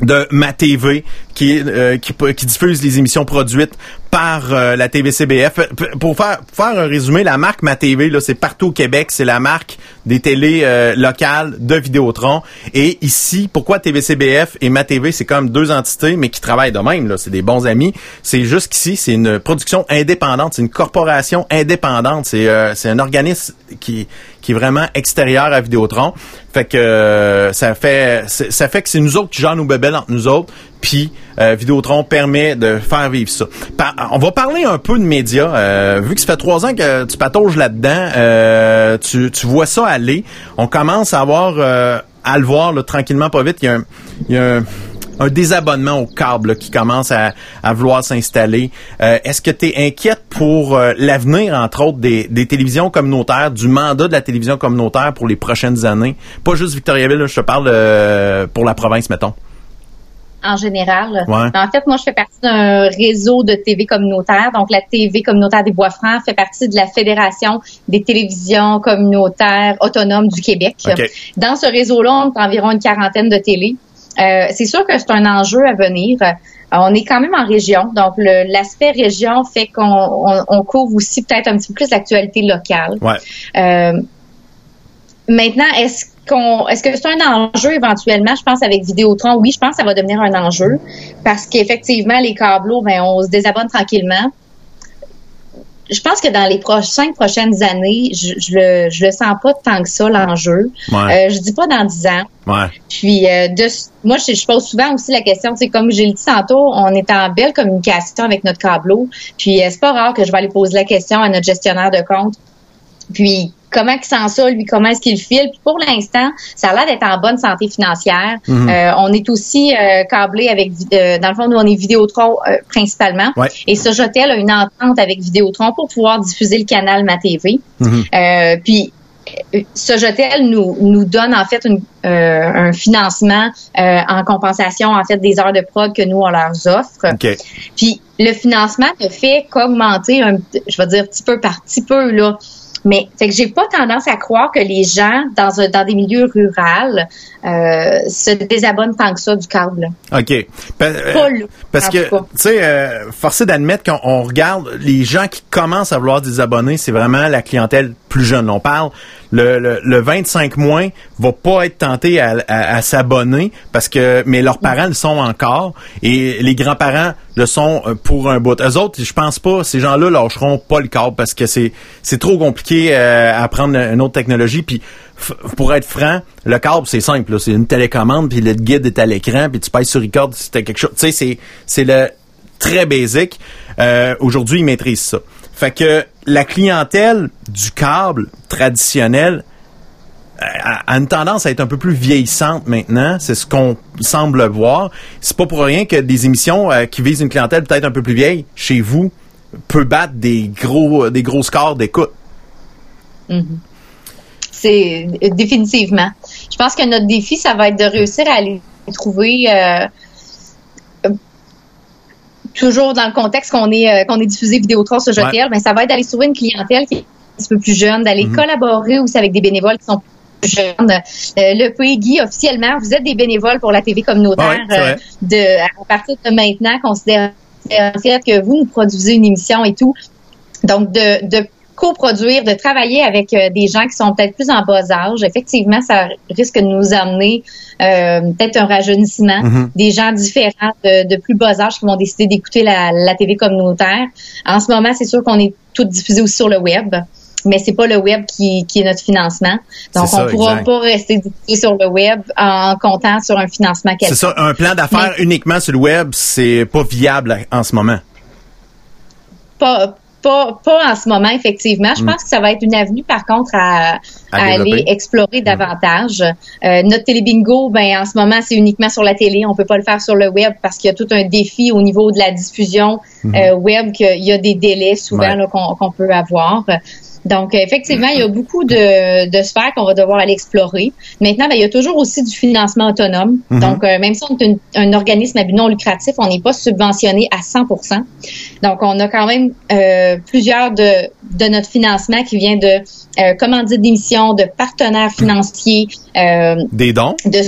de ma TV qui, euh, qui qui diffuse les émissions produites par euh, la TVCBF. Pour faire faire un résumé, la marque Ma TV là, c'est partout au Québec, c'est la marque des télés euh, locales de Vidéotron. Et ici, pourquoi TVCBF et Ma TV, c'est comme deux entités mais qui travaillent de même là, c'est des bons amis. C'est juste qu'ici, c'est une production indépendante, c'est une corporation indépendante, c'est euh, c'est un organisme qui qui est vraiment extérieur à Vidéotron. Fait que euh, ça fait ça fait que c'est nous autres qui gèrent nos bébelles entre nous autres. Puis euh, Vidéotron permet de faire vivre ça. On va parler un peu de médias. euh, vu que ça fait trois ans que tu patauges là-dedans, euh, tu, tu vois ça aller. On commence à avoir euh, à le voir là, tranquillement, pas vite. Il y a un, il y a un- un désabonnement au câble là, qui commence à, à vouloir s'installer. Euh, Est-ce que tu es inquiète pour euh, l'avenir, entre autres, des, des télévisions communautaires, du mandat de la télévision communautaire pour les prochaines années? Pas juste Victoriaville, là, je te parle euh, pour la province, mettons. en général. Ouais. En fait, moi, je fais partie d'un réseau de TV communautaire. Donc, la TV communautaire des Bois-Francs fait partie de la Fédération des télévisions communautaires autonomes du Québec. OK. Dans ce réseau-là, on a environ une quarantaine de télé. Euh, c'est sûr que c'est un enjeu à venir. Euh, on est quand même en région, donc l'aspect région fait qu'on on, on couvre aussi peut-être un petit peu plus l'actualité locale. Ouais. Euh, maintenant, est-ce qu'on, est-ce que c'est un enjeu éventuellement? Je pense avec Vidéotron, oui, je pense que ça va devenir un enjeu parce qu'effectivement, les câbleaux, ben, on se désabonne tranquillement. Je pense que dans les pro- cinq prochaines années, je, je le, je le sens pas tant que ça l'enjeu. Ouais. Euh, je dis pas dans dix ans. Ouais. Puis euh, de, moi, je, je pose souvent aussi la question, tu sais, comme j'ai le dit tantôt, on est en belle communication avec notre câbleau. Puis euh, c'est pas rare que je vais aller poser la question à notre gestionnaire de compte. Puis comment il sent ça, lui, comment est-ce qu'il file. Puis pour l'instant, ça a l'air d'être en bonne santé financière. Mhm. Euh, on est aussi euh, câblé avec, euh, dans le fond, nous, on est Vidéotron euh, principalement. Ouais. Et Sojatel a une entente avec Vidéotron pour pouvoir diffuser le canal Ma TV. Mhm. Euh, puis euh, Sojatel nous nous donne en fait une, euh, un financement euh, en compensation en fait des heures de prod que nous on leur offre. OK. Puis le financement ne fait qu'augmenter un je vais dire petit peu par petit peu là. Mais c'est que j'ai pas tendance à croire que les gens dans un, dans des milieux ruraux euh, se désabonnent tant que ça du câble. OK. Pa- euh, Pas Parce que, tu sais, euh, forcé d'admettre qu'on on regarde les gens qui commencent à vouloir des abonnés, c'est vraiment la clientèle plus jeune. On parle, le, le, le 25 moins va pas être tenté à, à- s'abonner parce que, mais leurs parents le sont encore et les grands-parents le sont euh, pour un bout. Eux autres, je pense pas, ces gens-là lâcheront pas le câble parce que c'est c'est trop compliqué euh, à apprendre une autre technologie. Puis pour être franc, le câble c'est simple, c'est une télécommande puis le guide est à l'écran puis tu pèses sur record si t'as quelque chose. Tu sais, c'est c'est le très basic. Euh, Aujourd'hui, ils maîtrisent ça. Fait que la clientèle du câble traditionnel a, a une tendance à être un peu plus vieillissante maintenant. C'est ce qu'on semble voir. C'est pas pour rien que des émissions euh, qui visent une clientèle peut-être un peu plus vieille, chez vous, peut battre des gros des gros scores d'écoute. C'est euh, définitivement. Je pense que notre défi, ça va être de réussir à aller trouver euh, euh, toujours dans le contexte qu'on est euh, qu'on est diffusé Vidéotron sur Jotel, Ouais. mais ça va être d'aller trouver une clientèle qui est un petit peu plus jeune, d'aller Mhm. collaborer aussi avec des bénévoles qui sont plus jeunes. Euh, le Guy, officiellement, vous êtes des bénévoles pour la TV communautaire. Ouais, euh, de, à partir de maintenant, considérant que vous nous produisez une émission et tout. Donc, de, de coproduire, de travailler avec euh, des gens qui sont peut-être plus en bas âge, effectivement, ça risque de nous amener euh, peut-être un rajeunissement. Mhm. Des gens différents de, de plus bas âge qui vont décider d'écouter la, la TV communautaire. En ce moment, c'est sûr qu'on est tout diffusé aussi sur le web. Mais c'est pas le web qui, qui est notre financement. Donc, C'est ça, on pourra exact. pas rester diffusé sur le web en comptant sur un financement C'est quelconque. ça, un plan d'affaires uniquement sur le web, c'est pas viable en ce moment. pas, pas, pas en ce moment, effectivement. Je pense que ça va être une avenue, par contre, à. À à développer. aller explorer davantage. Euh, notre télébingo, ben, en ce moment, c'est uniquement sur la télé. On peut pas le faire sur le web parce qu'il y a tout un défi au niveau de la diffusion euh, web, qu'il y a des délais souvent. Ouais. là, qu'on qu'on peut avoir. Donc, effectivement, il y a beaucoup de, de sphères qu'on va devoir aller explorer. Maintenant, ben, il y a toujours aussi du financement autonome. Mhm. Donc, euh, même si on est une- un organisme à but non lucratif, on n'est pas subventionné à 100% Donc, on a quand même euh, plusieurs de, de notre financement qui vient de euh, commandites d'émissions, de partenaires financiers, euh, Des dons? de,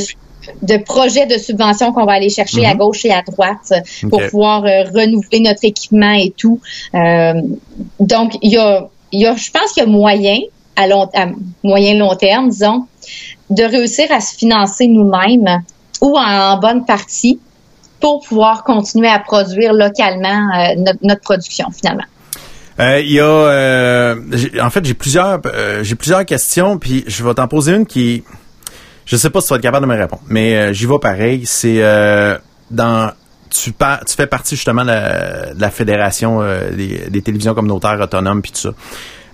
de projets de subvention qu'on va aller chercher à gauche et à droite pour pouvoir euh, renouveler notre équipement et tout. Euh, donc, il y a, il y a, je pense qu'il y a moyen, à, long, moyen long terme, disons, de réussir à se financer nous-mêmes ou en, bonne partie pour pouvoir continuer à produire localement euh, notre, production finalement. Euh, Il y a, euh, en fait, j'ai plusieurs, j'ai plusieurs questions, puis je vais t'en poser une qui, je sais pas si tu vas être capable de me répondre, mais j'y vais pareil. C'est dans, tu, tu fais partie justement de la, fédération euh, des, télévisions communautaires autonomes puis tout ça.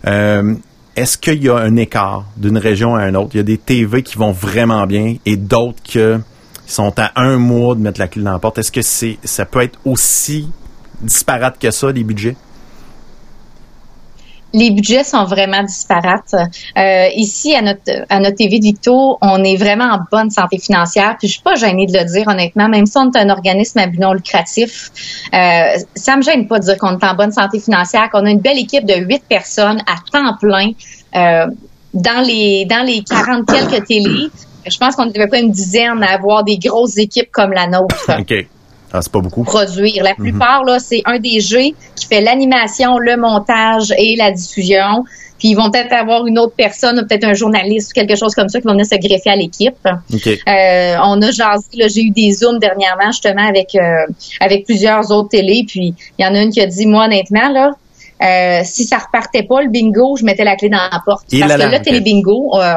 Euh, Est-ce qu'il y a un écart d'une région à une autre? Il y a des TV qui vont vraiment bien et d'autres que ils sont à un mois de mettre la clé dans la porte. Est-ce que c'est ça peut être aussi disparate que ça, les budgets? Les budgets sont vraiment disparates. Euh, ici, à notre, à notre TV de on est vraiment en bonne santé financière. Puis je suis pas gênée de le dire, honnêtement, même si on est un organisme à but non lucratif, euh, ça me gêne pas de dire qu'on est en bonne santé financière, qu'on a une belle équipe de huit personnes à temps plein euh, dans les dans les 40 quelques télés. Je pense qu'on devait pas une dizaine à avoir des grosses équipes comme la nôtre. OK. Ah, c'est pas beaucoup. Produire. La plupart, là, c'est un DG qui fait l'animation, le montage et la diffusion. Puis ils vont peut-être avoir une autre personne, peut-être un journaliste ou quelque chose comme ça qui va venir se greffer à l'équipe. Euh, on a jasé, là, j'ai eu des zooms dernièrement justement avec euh, avec plusieurs autres télés. Puis il y en a une qui a dit, moi honnêtement là, euh, si ça repartait pas le bingo, je mettais la clé dans la porte. Parce que ok. télébingo, euh,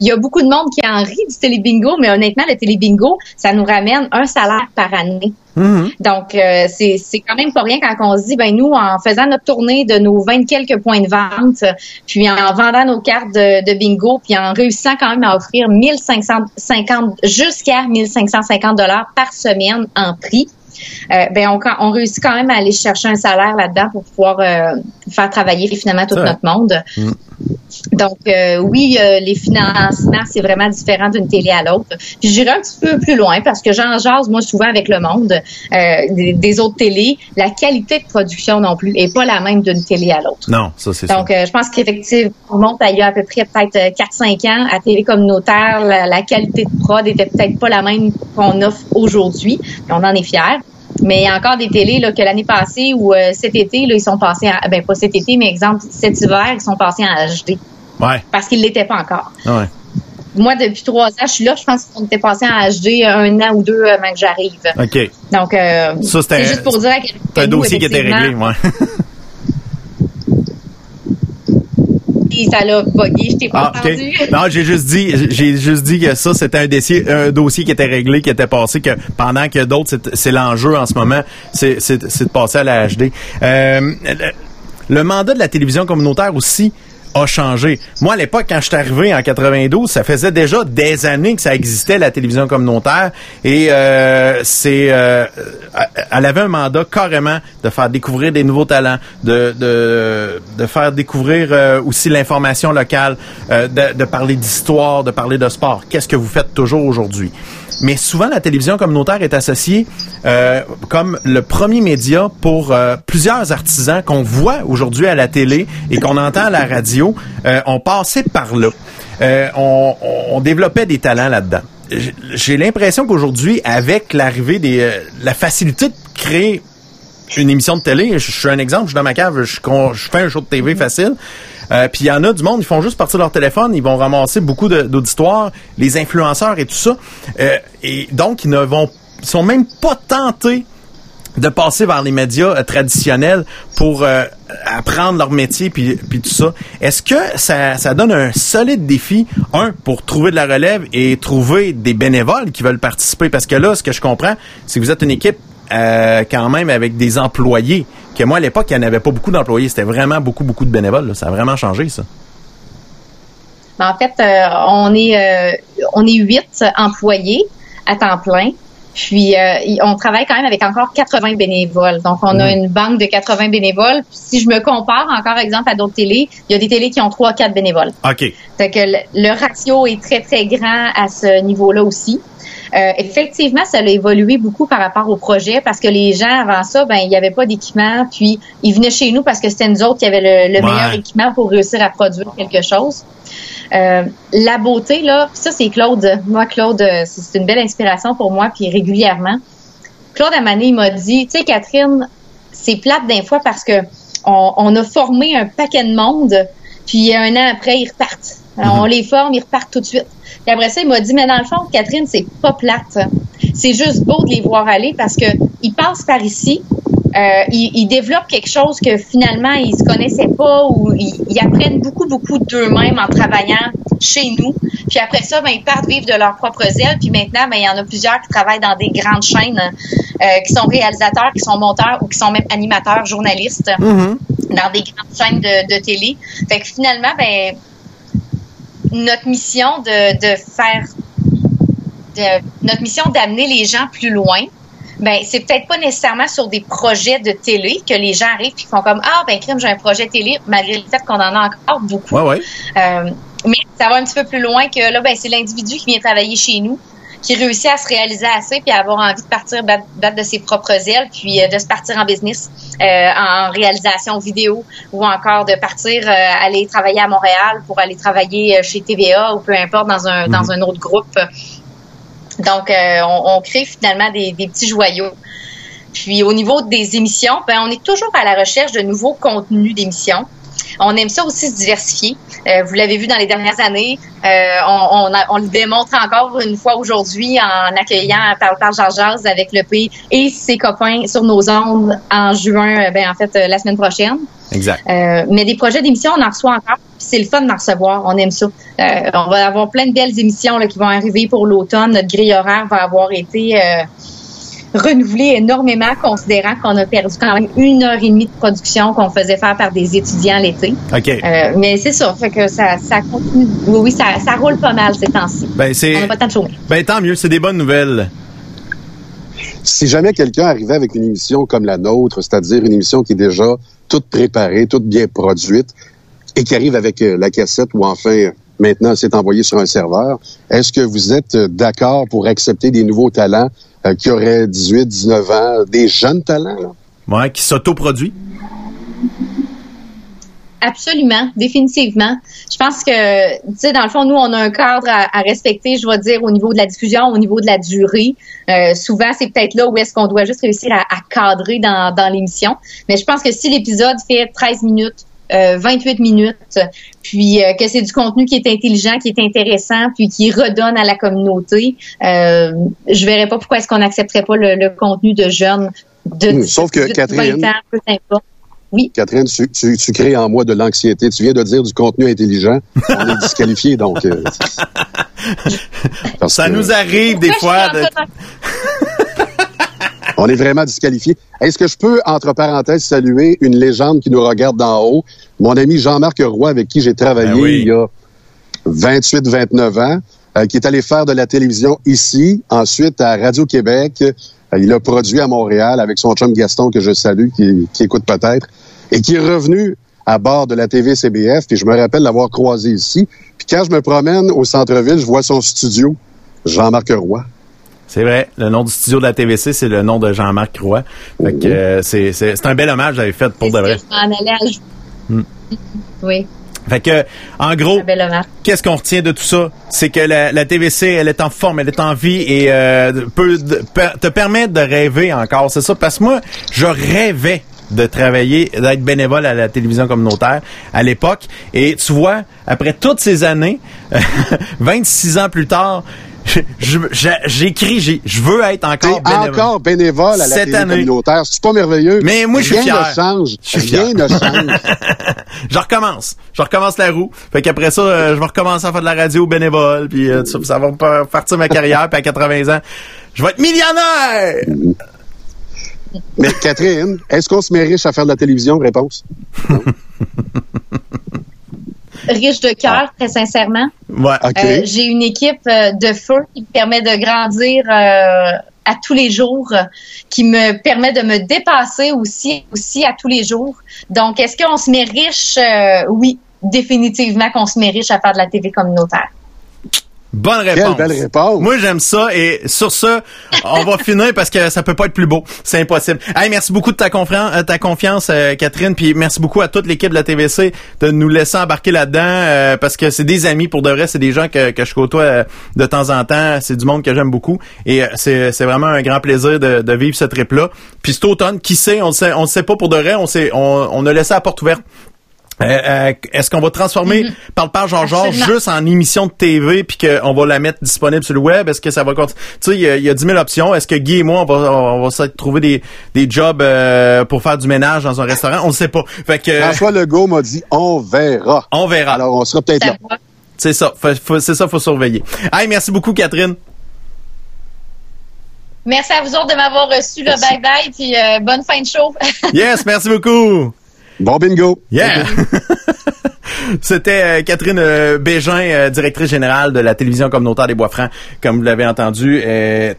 il y a beaucoup de monde qui en rit du télébingo, mais honnêtement, le télébingo, ça nous ramène un salaire par année. Mhm. Donc, euh, c'est c'est quand même pas rien quand on se dit, ben nous, en faisant notre tournée de nos 20 quelques points de vente, puis en vendant nos cartes de, de bingo, puis en réussissant quand même à offrir 1550 jusqu'à 1550 dollars par semaine en prix, euh, ben on, on réussit quand même à aller chercher un salaire là-dedans pour pouvoir euh, faire travailler finalement tout notre monde. Mm. Donc euh, oui, les financements, c'est vraiment différent d'une télé à l'autre. Puis j'irai un petit peu plus loin parce que j'en jase moi souvent avec le monde des, des autres télés. La qualité de production non plus est pas la même d'une télé à l'autre. Non, ça, c'est ça. Donc, je pense qu'effectivement, on monte à il y a à peu près peut-être euh, 4-5 ans à télé communautaire, la, la qualité de prod était peut-être pas la même qu'on offre aujourd'hui. On en est fiers. Mais il y a encore des télés là, que l'année passée ou euh, cet été, là, ils sont passés en, ben pas cet été, mais exemple cet hiver, ils sont passés en HD Ouais. parce qu'ils l'étaient pas encore. Ouais. Moi, depuis trois ans, je suis là, je pense qu'on était passé en HD un an ou deux avant que j'arrive. OK. Donc, euh, c'est juste pour dire à quel C'est un dossier qui était réglé, ouais. Ça l'a bugué, je t'ai pas Ah. Non, j'ai juste dit, j'ai juste dit que ça, c'était un dossier, un dossier qui était réglé, qui était passé, que pendant que d'autres, c'est- c'est l'enjeu en ce moment, c'est c'est- c'est de passer à la HD. Euh, le, le mandat de la télévision communautaire aussi a changé. Moi, à l'époque, quand je suis arrivé en 92, ça faisait déjà des années que ça existait, la télévision communautaire, et euh, c'est, euh, elle avait un mandat carrément de faire découvrir des nouveaux talents, de, de, de faire découvrir euh, aussi l'information locale, euh, de, de parler d'histoire, de parler de sport. Qu'est-ce que vous faites toujours aujourd'hui? Mais souvent, la télévision communautaire est associée euh, comme le premier média pour euh, plusieurs artisans qu'on voit aujourd'hui à la télé et qu'on entend à la radio. Euh, on passait par là. Euh, on, développait des talents là-dedans. J'ai- l'impression qu'aujourd'hui, avec l'arrivée des euh, la facilité de créer une émission de télé, je, je suis un exemple, je suis dans ma cave, je, fais un show de TV facile. Euh, puis il y en a du monde, ils font juste partir leur téléphone, ils vont ramasser beaucoup d'auditoires, les influenceurs et tout ça. Euh, et donc, ils ne vont, ils sont même pas tentés de passer vers les médias euh, traditionnels pour euh, apprendre leur métier puis, puis tout ça. Est-ce que ça, ça donne un solide défi, un, pour trouver de la relève et trouver des bénévoles qui veulent participer? Parce que là, ce que je comprends, c'est que vous êtes une équipe euh, quand même avec des employés. Que moi, à l'époque, il n'y en avait pas beaucoup d'employés. C'était vraiment beaucoup, beaucoup de bénévoles. Ça a vraiment changé, ça. Ben, en fait, on est on est huit employés à temps plein. Puis euh, on travaille quand même avec encore 80 bénévoles. Donc on a une banque de 80 bénévoles. Puis, si je me compare encore exemple à d'autres télés, il y a des télés qui ont trois quatre bénévoles. OK. Fait que le, le ratio est très très grand à ce niveau-là aussi. Euh, effectivement, ça a évolué beaucoup par rapport au projet parce que les gens avant ça, ben il n'y avait pas d'équipement, puis ils venaient chez nous parce que c'était nous autres qui avaient le, le Ouais. meilleur équipement pour réussir à produire quelque chose. Euh, la beauté là, ça c'est Claude. Moi Claude, euh, c'est une belle inspiration pour moi puis régulièrement. Claude Amané il m'a dit, tu sais Catherine, c'est plate d'un fois parce que on, on a formé un paquet de monde, puis un an après ils repartent. Alors, On les forme, ils repartent tout de suite. Puis après ça, il m'a dit, mais dans le fond, Catherine, c'est pas plate. C'est juste beau de les voir aller parce que ils passent par ici, euh, ils, ils développent quelque chose que finalement ils se connaissaient pas ou ils, ils apprennent beaucoup beaucoup d'eux-mêmes en travaillant chez nous. Puis après ça, ben, ils partent vivre de leurs propres ailes. Puis maintenant, ben, il y en a plusieurs qui travaillent dans des grandes chaînes, euh, qui sont réalisateurs, qui sont monteurs ou qui sont même animateurs, journalistes dans des grandes chaînes de, de télé. Fait que finalement, ben, notre mission de, de faire de- notre mission d'amener les gens plus loin, ben c'est peut-être pas nécessairement sur des projets de télé que les gens arrivent et font comme ah ben crime j'ai un projet télé malgré le fait qu'on en a encore beaucoup. Ouais, ouais. Euh, mais ça va un petit peu plus loin que là ben c'est l'individu qui vient travailler chez nous qui réussit à se réaliser assez puis à avoir envie de partir battre, battre de ses propres ailes puis euh, de se partir en business euh, en réalisation vidéo ou encore de partir euh, aller travailler à Montréal pour aller travailler euh, chez TVA ou peu importe dans un dans un autre groupe. Donc euh, on, on crée finalement des, des petits joyaux. Puis au niveau des émissions, ben on est toujours à la recherche de nouveaux contenus d'émissions. On aime ça aussi se diversifier. Euh, vous l'avez vu dans les dernières années. Euh, on, on, a- on le démontre encore une fois aujourd'hui en accueillant Parle Parle Jars avec le P et ses copains sur nos ondes en juin, euh, ben en fait euh, la semaine prochaine. Exact. Euh, mais des projets d'émissions, on en reçoit encore. C'est le fun d'en recevoir. On aime ça. Euh, on va avoir plein de belles émissions là, qui vont arriver pour l'automne. Notre grille horaire va avoir été euh, renouvelée énormément, considérant qu'on a perdu quand même une heure et demie de production qu'on faisait faire par des étudiants l'été. OK. Euh, mais c'est ça. Fait que ça, ça continue. Oui, oui, ça, ça roule pas mal ces temps-ci. Ben, On n'a pas tant de chômage. Ben, tant mieux, c'est des bonnes nouvelles. Si jamais quelqu'un arrivait avec une émission comme la nôtre, c'est-à-dire une émission qui est déjà toute préparée, toute bien produite, et qui arrive avec euh, la cassette ou enfin maintenant c'est envoyé sur un serveur, est-ce que vous êtes euh, d'accord pour accepter des nouveaux talents euh, qui auraient 18, 19 ans, des jeunes talents? Là? Ouais, qui s'autoproduit. Absolument, définitivement. Je pense que, tu sais, dans le fond, nous, on a un cadre à, à respecter, je vais dire, au niveau de la diffusion, au niveau de la durée. Euh, souvent, c'est peut-être là où est-ce qu'on doit juste réussir à, à cadrer dans, dans l'émission. Mais je pense que si l'épisode fait 13 minutes, euh, 28 minutes, puis euh, que c'est du contenu qui est intelligent, qui est intéressant, puis qui redonne à la communauté, euh, je verrais pas pourquoi est-ce qu'on n'accepterait pas le, le contenu de jeunes de Hmm, sauf que 18, Catherine- 20 ans, peu importe. Oui. Catherine, tu, tu, tu crées en moi de l'anxiété. Tu viens de dire du contenu intelligent. On est disqualifié, donc. euh, parce Ça que nous arrive des fois de. On est vraiment disqualifié. Est-ce que je peux, entre parenthèses, saluer une légende qui nous regarde d'en haut? Mon ami Jean-Marc Roy, avec qui j'ai travaillé Ben oui. il y a 28-29 ans, euh, qui est allé faire de la télévision ici, ensuite à Radio-Québec. Euh, il a produit à Montréal avec son chum Gaston, que je salue, qui, qui écoute peut-être, et qui est revenu à bord de la TV CBF, puis je me rappelle l'avoir croisé ici. Puis quand je me promène au centre-ville, je vois son studio, Jean-Marc Roy. C'est vrai, le nom du studio de la TVC, c'est le nom de Jean-Marc Roy. Fait que euh, c'est, c'est, c'est un bel hommage que j'avais fait pour de vrai. Je Hmm. Oui, Fait que, en gros, qu'est-ce qu'on retient de tout ça? C'est que la, la TVC, elle est en forme, elle est en vie et euh, peut per- te permettre de rêver encore. C'est ça, parce que moi, je rêvais de travailler, d'être bénévole à la télévision communautaire à l'époque. Et tu vois, après toutes ces années, 26 ans plus tard, je- je- je- j'écris, j'ai- je veux être encore bénévole. encore bénévole à la Cette télé année. communautaire. C'est pas merveilleux. Mais moi, je suis Rien fier. ne change. Je suis Rien fier. ne change. je recommence. Je recommence la roue. Fait qu'après ça, euh, je vais recommencer à faire de la radio bénévole, puis euh, ça, ça va pa- partir ma carrière, puis à 80 ans, je vais être millionnaire! Mais Catherine, est-ce qu'on se met riche à faire de la télévision? Réponse. Riche de cœur, très sincèrement. Ouais. Euh, J'ai une équipe euh, de feu qui me permet de grandir euh, à tous les jours, qui me permet de me dépasser aussi, aussi à tous les jours. Donc, est-ce qu'on se met riche? Euh, oui, définitivement qu'on se met riche à faire de la TV communautaire. Bonne Quelle réponse. belle réponse. Moi, j'aime ça. Et sur ça, on va finir parce que ça peut pas être plus beau. C'est impossible. Hey, merci beaucoup de ta, euh, ta confiance, euh, Catherine. Puis merci beaucoup à toute l'équipe de la TVC de nous laisser embarquer là-dedans euh, parce que c'est des amis pour de vrai. C'est des gens que, que je côtoie euh, de temps en temps. C'est du monde que j'aime beaucoup. Et euh, c'est, c'est vraiment un grand plaisir de, de vivre ce trip-là. Puis cet automne, qui sait, on ne sait, on sait pas pour de vrai. On, sait, on, on a laissé la porte ouverte. Euh, euh, Est-ce qu'on va transformer Parle par Georges juste en émission de TV puis qu'on va la mettre disponible sur le web? Est-ce que ça va continuer? Tu sais, il y a- il y, a 10 000 options. Est-ce que Guy et moi, on va, on va trouver des, des jobs euh, pour faire du ménage dans un restaurant? On ne sait pas. Fait que, François Legault m'a dit, on verra. on verra. Alors, on sera peut-être Ça là. va. C'est ça. Faut- faut- C'est ça, faut surveiller. Hey, merci beaucoup, Catherine. Merci à vous autres de m'avoir reçu. Là, bye bye, puis euh, bonne fin de show. Yes, merci beaucoup. Bon bingo. Yeah! C'était euh, Catherine euh, Bégin, euh, directrice générale de la télévision communautaire des Bois-Francs, comme vous l'avez entendu.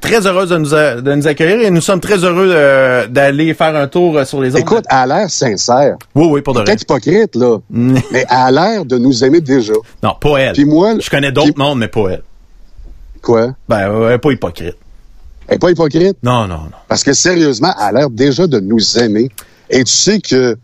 Très heureuse de nous, a- de nous accueillir et nous sommes très heureux euh, d'aller faire un tour sur les ondes. Écoute, elle a l'air sincère. oui, oui, pour de vrai. Peut-être hypocrite, là. mais elle a l'air de nous aimer déjà. Non, pas elle. Puis moi, Je connais d'autres mondes, mais pas elle. quoi? Ben, ouais, pas hypocrite. Elle est pas hypocrite? Non, non, non. Parce que sérieusement, elle a l'air déjà de nous aimer. Et tu sais que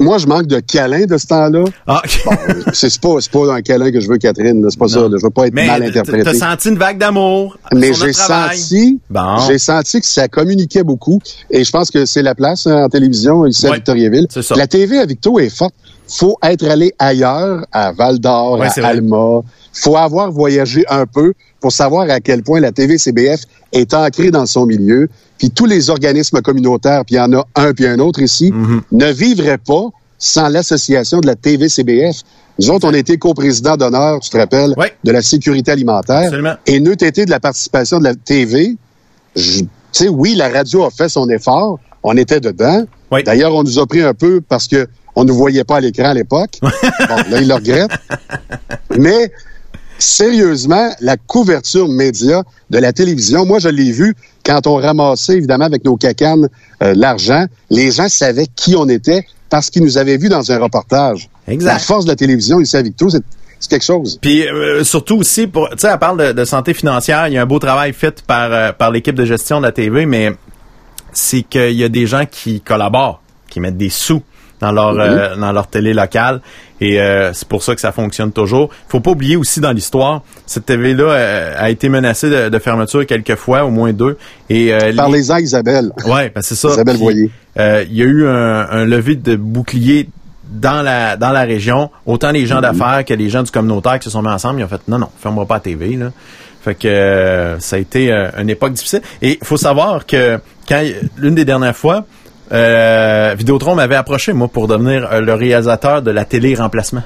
moi, je manque de câlins de ce temps-là. Ah, Bon, c'est pas, un câlin que je veux, Catherine. C'est pas ça. Je veux pas être mais mal interprété. t'as senti une vague d'amour Mais j'ai senti, Bon. j'ai senti que ça communiquait beaucoup. Et je pense que c'est la place hein, en télévision ici à Victoriaville. La TV à Victo est forte. Faut être allé ailleurs, à Val d'Or, Ouais, à. Alma. Faut avoir voyagé un peu pour savoir à quel point la TV CBF est ancrée dans son milieu. Puis tous les organismes communautaires, puis il y en a un puis un autre ici, Mm-hmm. ne vivraient pas sans l'association de la TV CBF. Nous autres, on a été coprésident d'honneur, tu te rappelles, Ouais. de la sécurité alimentaire. Absolument. Et n'eût été de la participation de la TV, tu sais, oui, la radio a fait son effort. On était dedans. D'ailleurs, on nous a pris un peu parce que on ne voyait pas à l'écran à l'époque. bon, là, il le regrette. Mais sérieusement, la couverture média de la télévision, moi, je l'ai vu quand on ramassait, évidemment, avec nos cacanes, euh, l'argent. Les gens savaient qui on était parce qu'ils nous avaient vus dans un reportage. Exact. La force de la télévision ici à Victo, c'est c'est quelque chose. Puis euh, surtout aussi, tu sais, elle parle de, de santé financière. Il y a un beau travail fait par euh, par l'équipe de gestion de la TV, mais c'est qu'il y a des gens qui collaborent, qui mettent des sous dans leur euh, dans leur télé locale, et euh, c'est pour ça que ça fonctionne toujours. Faut pas oublier aussi dans l'histoire, cette TV là a été menacée de, de fermeture quelques fois, au moins deux. Et euh, les- Parlez-en, Isabelle. Ouais, ben c'est ça. Isabelle Puis, Voyer. euh, Il y a eu un, un levé de bouclier dans la dans la région. Autant les gens Mhm. d'affaires que les gens du communautaire qui se sont mis ensemble, ils ont fait non, non, ferme pas la TV. Là. Fait que euh, ça a été euh, une époque difficile. Et il faut savoir que quand l'une des dernières fois, euh, Vidéotron m'avait approché, moi, pour devenir euh, le réalisateur de la télé remplacement.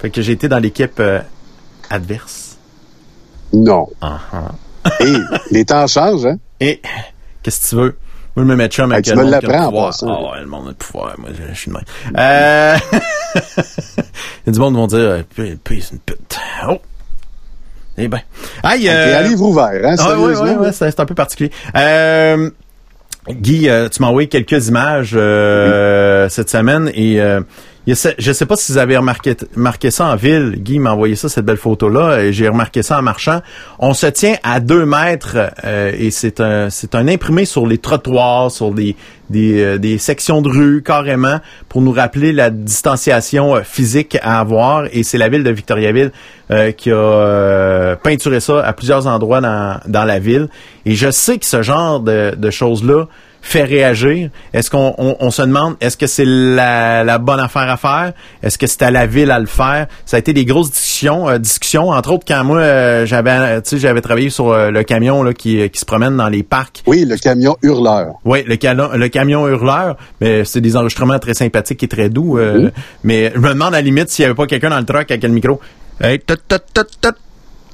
Fait que j'ai été dans l'équipe euh, adverse. Non. Uh-huh. Et les temps changent, hein? Et qu'est-ce que tu veux? Moi, je me mets chum avec tu le me monde qui a le pouvoir. Ah ouais, le monde a le pouvoir. Moi, je, je suis de même. Euh... Il y a du monde qui vont dire, euh, puis, c'est une pute. Oh! Eh ben. Aïe, T'es euh... à livre ouvert, hein? Ah, ouais, ouais, ouais, c'est c'est un peu particulier. Euh, Guy, euh, tu m'as envoyé quelques images euh, cette semaine et euh, y a je sais pas si vous avez remarqué, ça en ville. Guy m'a envoyé ça, cette belle photo-là, j'ai remarqué ça en marchant. On se tient à deux mètres euh, et c'est un c'est un imprimé sur les trottoirs, sur des des, euh, sections de rue carrément pour nous rappeler la distanciation euh, physique à avoir. Et c'est la ville de Victoriaville qui a peinturé ça à plusieurs endroits dans, dans la ville. Et je sais que ce genre de, de choses-là fait réagir? Est-ce qu'on on, on se demande, est-ce que c'est la, la bonne affaire à faire? Est-ce que c'est à la ville à le faire? Ça a été des grosses discussions, euh, discussions entre autres quand moi euh, j'avais euh, tu sais j'avais travaillé sur euh, le camion là, qui, qui se promène dans les parcs. Oui, le camion hurleur. Oui, le, calo- le camion hurleur, mais c'est des enregistrements très sympathiques et très doux. euh, Mais je me demande à la limite s'il n'y avait pas quelqu'un dans le truck avec le micro. Hey, tout, tout, tout.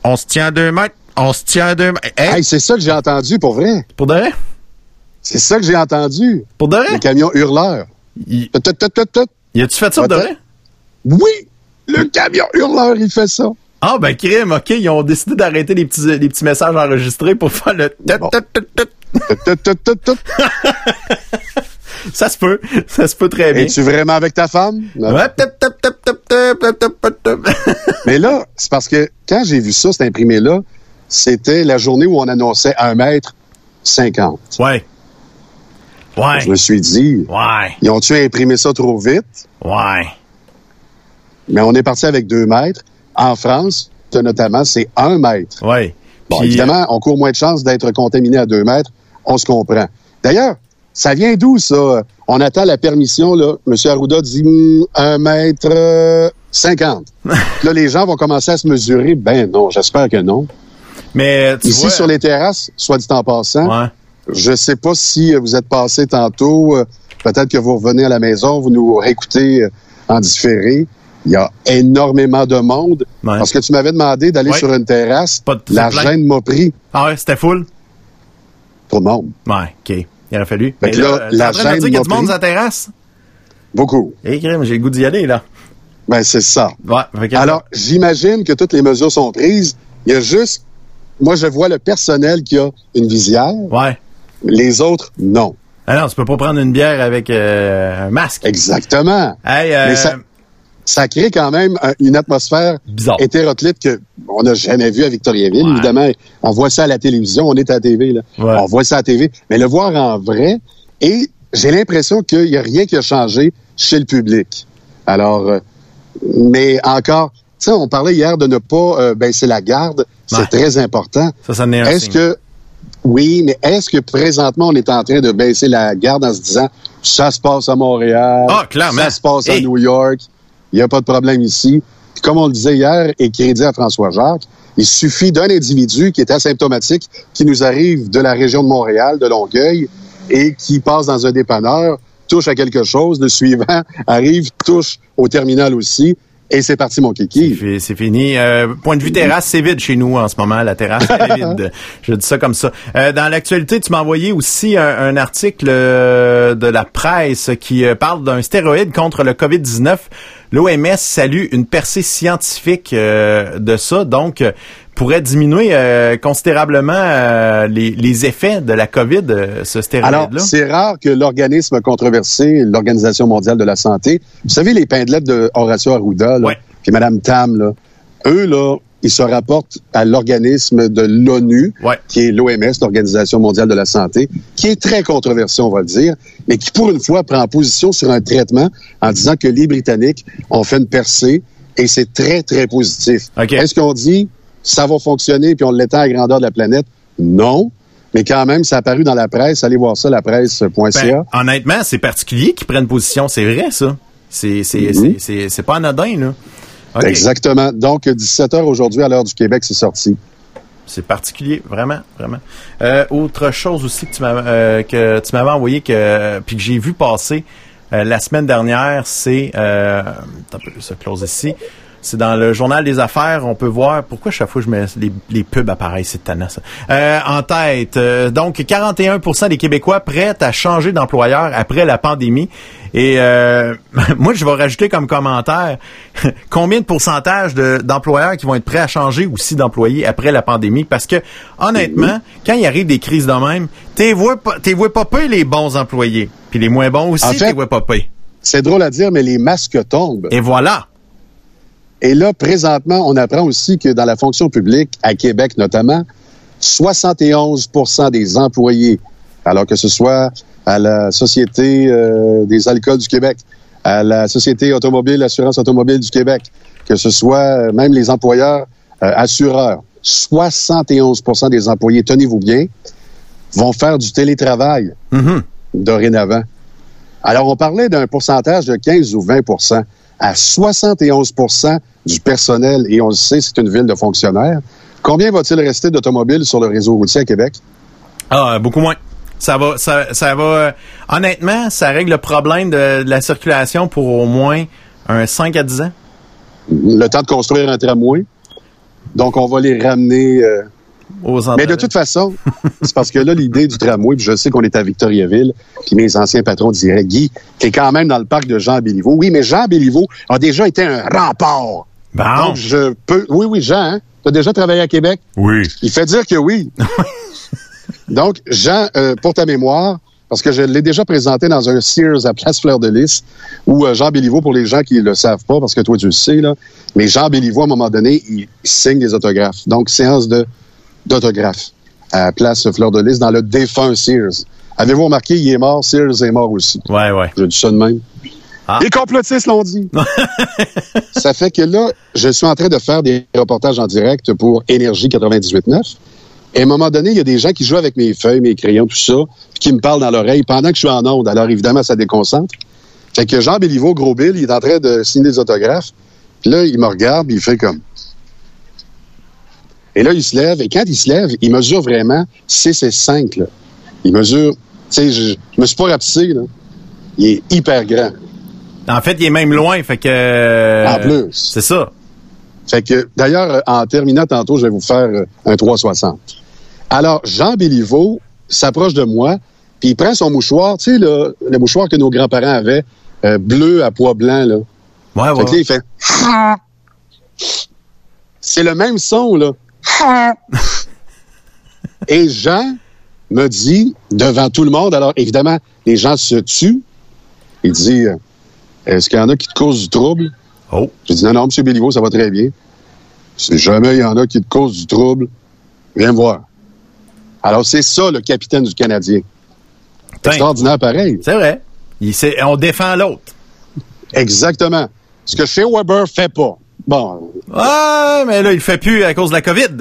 On se tient à deux mètres. On se tient à deux mètres. Hey, Hey, c'est ça que j'ai entendu, pour vrai. pour de vrai? C'est ça que j'ai entendu. Pour de vrai? Le camion hurleur. Y a-tu fait ça pour? Oui! Le camion hurleur, il fait ça. Ah, ben, crime, OK, ils ont décidé d'arrêter les petits, messages enregistrés pour faire le... Ça se peut, ça se peut très bien. Es-tu vraiment avec ta femme? Mais là, c'est parce que quand j'ai vu ça, cet imprimé-là, c'était la journée où on annonçait un mètre 50. Ouais. Ouais. Je me suis dit, Ouais. ils ont-tu imprimé ça trop vite? Ouais. Mais on est parti avec deux mètres. En France, notamment, c'est un mètre. Ouais. Bon, Puis, évidemment, on court moins de chances d'être contaminé à deux mètres. On se comprend. D'ailleurs, ça vient d'où, ça? On attend la permission, là. M. Arruda dit hum, un mètre euh, cinquante. là, les gens vont commencer à se mesurer. Ben non, j'espère que non. Mais tu Ici, vois... sur les terrasses, soit dit en passant, Ouais. Je sais pas si euh, vous êtes passé tantôt. euh, Peut-être que vous revenez à la maison, vous nous réécoutez euh, en différé. Il y a énormément de monde. Ouais. Parce que tu m'avais demandé d'aller Ouais. sur une terrasse. Pas de- La gêne m'a pris. Ah ouais, c'était full? Trop de monde. Ouais, OK. Il aurait fallu. Mais là, là, la en train de dire qu'il y a du monde sur la terrasse? Beaucoup. Eh, crème, j'ai le goût d'y aller, là. Ben, c'est ça. Ouais, Alors, j'imagine que toutes les mesures sont prises. Il y a juste, moi, je vois le personnel qui a une visière. Ouais. Les autres, non. Ah non, tu peux pas prendre une bière avec euh, un masque. Exactement. Hey, euh, Mais ça, ça crée quand même un- une atmosphère Bizarre. hétéroclite que on n'a jamais vu à Victoriaville. Ouais. Évidemment, on voit ça à la télévision, on est à la TV, là. Ouais. On voit ça à la TV, mais le voir en vrai, et j'ai l'impression qu'il n'y a rien qui a changé chez le public. Alors, euh, mais encore, tu sais, on parlait hier de ne pas euh, baisser la garde, c'est très important. ça, ça Est-ce que oui, mais est-ce que présentement on est en train de baisser la garde en se disant ça se passe à Montréal, Ah, clairement. ça se passe à. New York, il n'y a pas de problème ici. Puis comme on le disait hier et crédit à François Jacques, il suffit d'un individu qui est asymptomatique, qui nous arrive de la région de Montréal, de Longueuil, et qui passe dans un dépanneur, touche à quelque chose, le suivant arrive, touche au terminal aussi, et c'est parti mon kiki. C'est fini. Euh, point de vue terrasse, c'est vide chez nous en ce moment. La terrasse est vide. Je dis ça comme ça. Euh, dans l'actualité, tu m'as envoyé aussi un, un article euh, de la presse qui euh, parle d'un stéroïde contre le COVID-19. L'OMS salue une percée scientifique euh, de ça, donc pourrait diminuer euh, considérablement euh, les, les effets de la COVID, euh, ce Alors, stéroïde-là. c'est rare que l'organisme controversé, l'Organisation mondiale de la santé, vous savez, les pindelettes de Horacio Arruda, là, Ouais. puis Mme Tam, là, eux, là, ils se rapportent à l'organisme de l'ONU, Ouais. qui est l'OMS, l'Organisation mondiale de la santé, qui est très controversé, on va le dire, mais qui, pour une fois, prend position sur un traitement en disant que les Britanniques ont fait une percée et c'est très, très positif. OK. Est-ce qu'on dit ça va fonctionner puis on l'étend à la grandeur de la planète? Non. Mais quand même, ça a apparu dans la presse. Allez voir ça, la presse.ca. Ben, honnêtement, c'est particulier qu'ils prennent position. C'est vrai, ça. C'est c'est Mhm. c'est- c'est- c'est pas anodin, là. Exactement. Donc, 17 heures aujourd'hui à l'heure du Québec, c'est sorti. C'est particulier, vraiment, vraiment. Euh, autre chose aussi que tu m'avais euh, que tu m'avais envoyé que puis que j'ai vu passer euh, la semaine dernière, c'est euh, un peu, ça close ici. C'est dans le journal des affaires, on peut voir pourquoi chaque fois je mets les, les pubs apparaissent, c'est tannant ça. Euh, en tête, euh, donc 41% des Québécois prêts à changer d'employeur après la pandémie. Et euh, moi, je vais rajouter comme commentaire combien de pourcentage de- d'employeurs qui vont être prêts à changer aussi d'employés après la pandémie? Parce que honnêtement, quand il arrive des crises de même, t'es vois pas, vois pas payer les bons employés, puis les moins bons aussi, En fait- t'es vois pas. C'est drôle à dire, mais les masques tombent. Et voilà. Et là, présentement, on apprend aussi que dans la fonction publique, à Québec notamment, 71% des employés, alors que ce soit à la Société euh, des alcools du Québec, à la Société automobile, Assurance automobile du Québec, que ce soit euh, même les employeurs euh, assureurs, 71% des employés, tenez-vous bien, vont faire du télétravail Mhm. dorénavant. Alors, on parlait d'un pourcentage de 15 ou 20 à 71% du personnel, et on le sait, c'est une ville de fonctionnaires. Combien va-t-il rester d'automobiles sur le réseau routier à Québec? Ah, beaucoup moins. Ça va, ça, ça va. euh, honnêtement, ça règle le problème de, de la circulation pour au moins un 5 à 10 ans. Le temps de construire un tramway. Donc, on va les ramener. euh, Aux Mais de toute façon, c'est parce que là, l'idée du tramway, puis je sais qu'on est à Victoriaville, puis mes anciens patrons diraient, Guy, t'es quand même dans le parc de Jean Béliveau. Oui, mais Jean Béliveau a déjà été un rempart. Bon. Donc, je peux... Oui, oui, Jean, hein? T'as déjà travaillé à Québec? Oui. Il fait dire que oui. Donc, Jean, euh, pour ta mémoire, parce que je l'ai déjà présenté dans un Sears à Place Fleur de Lys, où euh, Jean Béliveau, pour les gens qui le savent pas, parce que toi tu le sais, là, mais Jean Béliveau, à un moment donné, il signe des autographes. Donc, séance de d'autographes à Place Fleur de Lys dans le défunt Sears. Avez-vous remarqué, il est mort, Sears est mort aussi. Ouais, ouais. Je dis ça de même. Ah. Les complotistes l'ont dit. ça fait que là, je suis en train de faire des reportages en direct pour Énergie 98.9. Et à un moment donné, il y a des gens qui jouent avec mes feuilles, mes crayons, tout ça, puis qui me parlent dans l'oreille pendant que je suis en onde. Alors évidemment, ça déconcentre. Fait que Jean Béliveau, gros Bill, il est en train de signer des autographes. Puis là, il me regarde, puis il fait comme. Et là, il se lève. Et quand il se lève, il mesure vraiment 6 et 5. Là. Il mesure. Tu sais, je, je me suis pas rapetissé, là. Il est hyper grand. En fait, il est même loin, fait que. En plus. C'est ça. Fait que, d'ailleurs, euh, en terminant tantôt, je vais vous faire euh, un 360. Alors, Jean Béliveau s'approche de moi, puis il prend son mouchoir, tu sais, le, le mouchoir que nos grands-parents avaient, euh, bleu à pois blanc, là. Ouais, Fait que là, ouais. il fait. C'est le même son, là. Et Jean me dit, devant tout le monde, alors évidemment, les gens se tuent. Il dit, euh, est-ce qu'il y en a qui te causent du trouble? Oh. J'ai dit, non, non, M. Béliveau, ça va très bien. Si jamais il y en a qui te causent du trouble, viens me voir. Alors, c'est ça, le capitaine du Canadien. Putain. Extraordinaire pareil. C'est vrai. Il on défend l'autre. Exactement. Ce que Shea Weber fait pas. Bon, Ouais, mais là, il fait plus à cause de la COVID.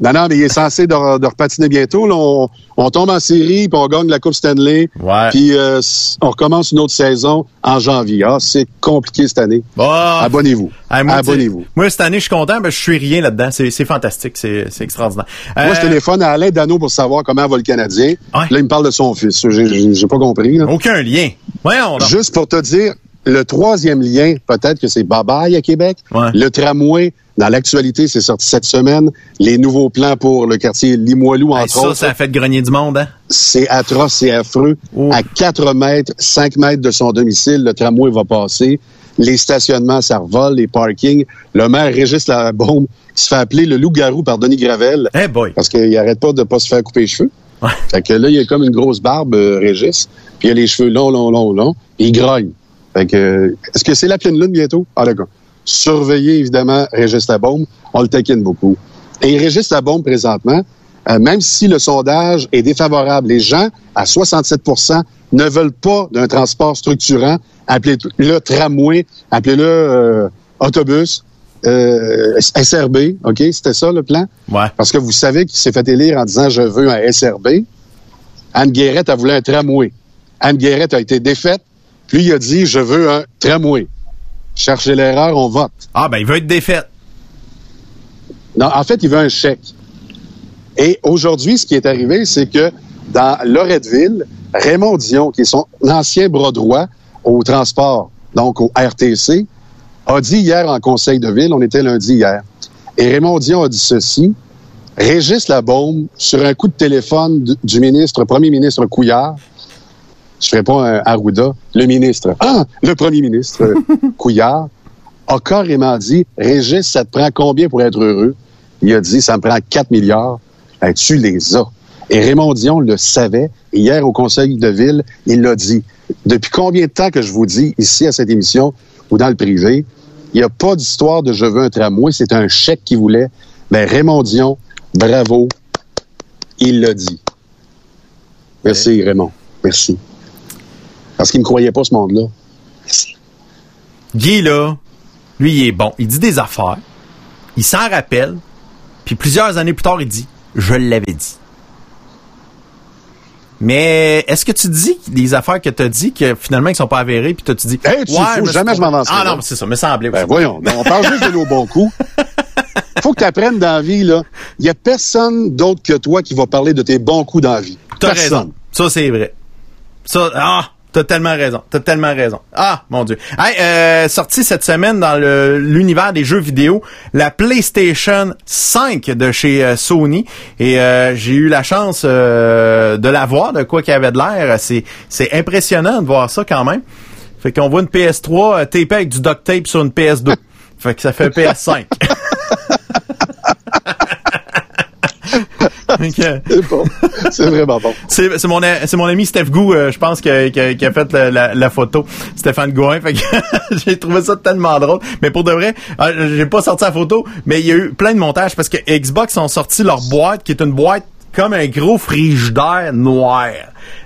Non, non, mais il est censé de, de repatiner bientôt. Là, on, on tombe en série, puis on gagne la Coupe Stanley. Ouais. Puis euh, on recommence une autre saison en janvier. Ah, c'est compliqué cette année. Bah, Abonnez-vous. hey, Abonnez-vous. Moi, cette année, je suis content, que je suis rien là-dedans. C'est c'est fantastique. C'est extraordinaire. Moi, je Euh, téléphone à Alain Dano pour savoir comment va le Canadien. Ouais. Là, il me parle de son fils. J'ai- pas compris. là. Aucun lien. Voyons donc. Juste pour te dire, le troisième lien, peut-être que c'est Babaille à Québec. Ouais. Le tramway, dans l'actualité, c'est sorti cette semaine. Les nouveaux plans pour le quartier Limoilou, Hey, entre ça, autres. ça a fait grogner du monde, hein? C'est atroce, c'est affreux. Oh. À 4 mètres, 5 mètres de son domicile, le tramway va passer. Les stationnements, ça revole, les parkings. Le maire Régis Labombe, qui se fait appeler le loup-garou par Denis Gravel, Eh boy. parce qu'il arrête pas de pas se faire couper les cheveux. Ouais. Fait que là, il a comme une grosse barbe, euh, Régis, puis il a les cheveux longs, longs, longs, longs, et il grogne. Fait que, est-ce que c'est la pleine lune bientôt? Ah, d'accord. Surveillez, évidemment, Régis Labombe. On le taquine beaucoup. Et Régis Labombe, présentement, euh, même si le sondage est défavorable, les gens, à 67% ne veulent pas d'un transport structurant. Appelez-le tramway, appelez-le euh, autobus, euh, SRB, OK? C'était ça, le plan? Ouais. Parce que vous savez qu'il s'est fait élire en disant « je veux un SRB ». Anne Guérette a voulu un tramway. Anne Guérette a été défaite. Puis il a dit « je veux un tramway ». Cherchez l'erreur, on vote. Ah, ben, il veut être défaite. Non, en fait, il veut un chèque. Et aujourd'hui, ce qui est arrivé, c'est que dans Loretteville, Raymond Dion, qui est son ancien bras droit au transport, donc au RTC, a dit hier en conseil de ville, on était lundi hier, et Raymond Dion a dit ceci, Régis Labaume, sur un coup de téléphone du ministre, premier ministre Couillard, je ferai pas un Arruda, le ministre, ah, le premier ministre euh, Couillard, a carrément dit, Régis, ça te prend combien pour être heureux? Il a dit, ça me prend 4 milliards. Ben, tu les as. Et Raymond Dion le savait. Hier, au conseil de ville, il l'a dit. Depuis combien de temps que je vous dis, ici, à cette émission, ou dans le privé, il n'y a pas d'histoire de je veux un tramway, c'est un chèque qu'il voulait. Ben, Raymond Dion, bravo. Il l'a dit. Merci, Raymond. Merci. Parce qu'il ne croyait pas ce monde-là. Guy, là, lui, il est bon. Il dit des affaires. Il s'en rappelle. Puis plusieurs années plus tard, il dit Je l'avais dit. Mais est-ce que tu dis des affaires que tu as dit que finalement ils sont pas avérées puis toi tu dis Hey, tu ouais, fous, jamais je m'avancerai Ah là. non, mais c'est ça, me semblait. Ben voyons, non, on parle juste de nos bons coups. Faut que tu apprennes dans la vie, là. Il y a personne d'autre que toi qui va parler de tes bons coups dans la vie. T'as Personne. raison. Ça c'est vrai. Ça ah, t'as tellement raison. T'as tellement raison. Ah, mon dieu. Hey, euh, sorti cette semaine dans l'univers des jeux vidéo, la PlayStation 5 de chez euh, Sony et euh, j'ai eu la chance de la voir de quoi qu'il avait de l'air, c'est c'est impressionnant de voir ça quand même. Fait qu'on voit une PS3 euh, tapée avec du duct tape sur une PS2. fait que ça fait un PS5. C'est bon. C'est vraiment bon. C'est c'est mon, c'est mon ami Steph Gou, euh, je pense, qui a, qui a- qui a fait la, la- la photo. Stéphane Gouin. Fait que j'ai trouvé ça tellement drôle. Mais pour de vrai, euh, j'ai pas sorti la photo, mais il y a eu plein de montages parce que Xbox ont sorti leur boîte, qui est une boîte comme un gros frigidaire noir.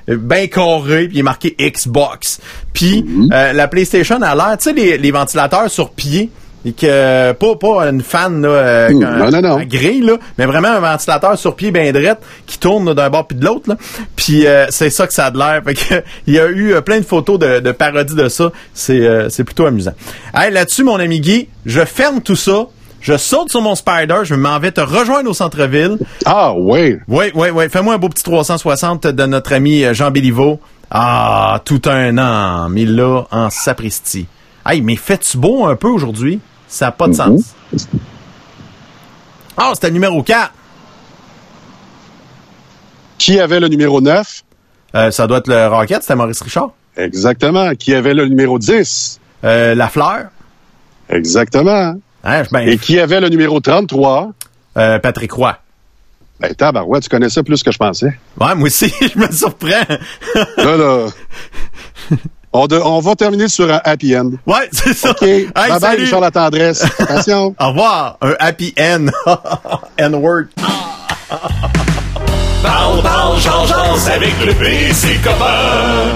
Ben carré, puis il est marqué Xbox. Puis euh, la PlayStation a l'air, tu sais, les, les ventilateurs sur pied. Et que pas pas une fan là, euh, Mmh, un- non, non, non. un grille là, mais vraiment un ventilateur sur pied ben drette qui tourne d'un bord puis de l'autre là. Puis euh, c'est ça que ça a de l'air. Il y a eu euh, plein de photos de, de parodies de ça. C'est euh, c'est plutôt amusant. Hey, là-dessus mon ami Guy, je ferme tout ça. Je saute sur mon Spider, je m'en vais te rejoindre au centre-ville. Ah, oui. Oui, oui, oui. Fais-moi un beau petit 360 de notre ami euh, Jean Béliveau. Ah, tout un an, mis là en sapristi. Hey, mais fais-tu beau un peu aujourd'hui? Ça n'a pas de sens. Ah, c'était le numéro 4. Qui avait le numéro 9? Euh, ça doit être le Rocket, c'était Maurice Richard. Exactement. Qui avait le numéro 10? Euh, la fleur. Exactement. Hein, ben, Et qui avait le numéro 33? euh, Patrick Roy. Ben, tabarouette, tu connaissais plus que je pensais. Ouais, moi aussi, je me surprends. Là, là. On, de- on va terminer sur un happy end. Ouais, c'est ça. OK. Hey, bye bye. Richard la tendresse. Attention. Au revoir. Un happy end. N-word. Parle, parle, change, change avec le PC copain.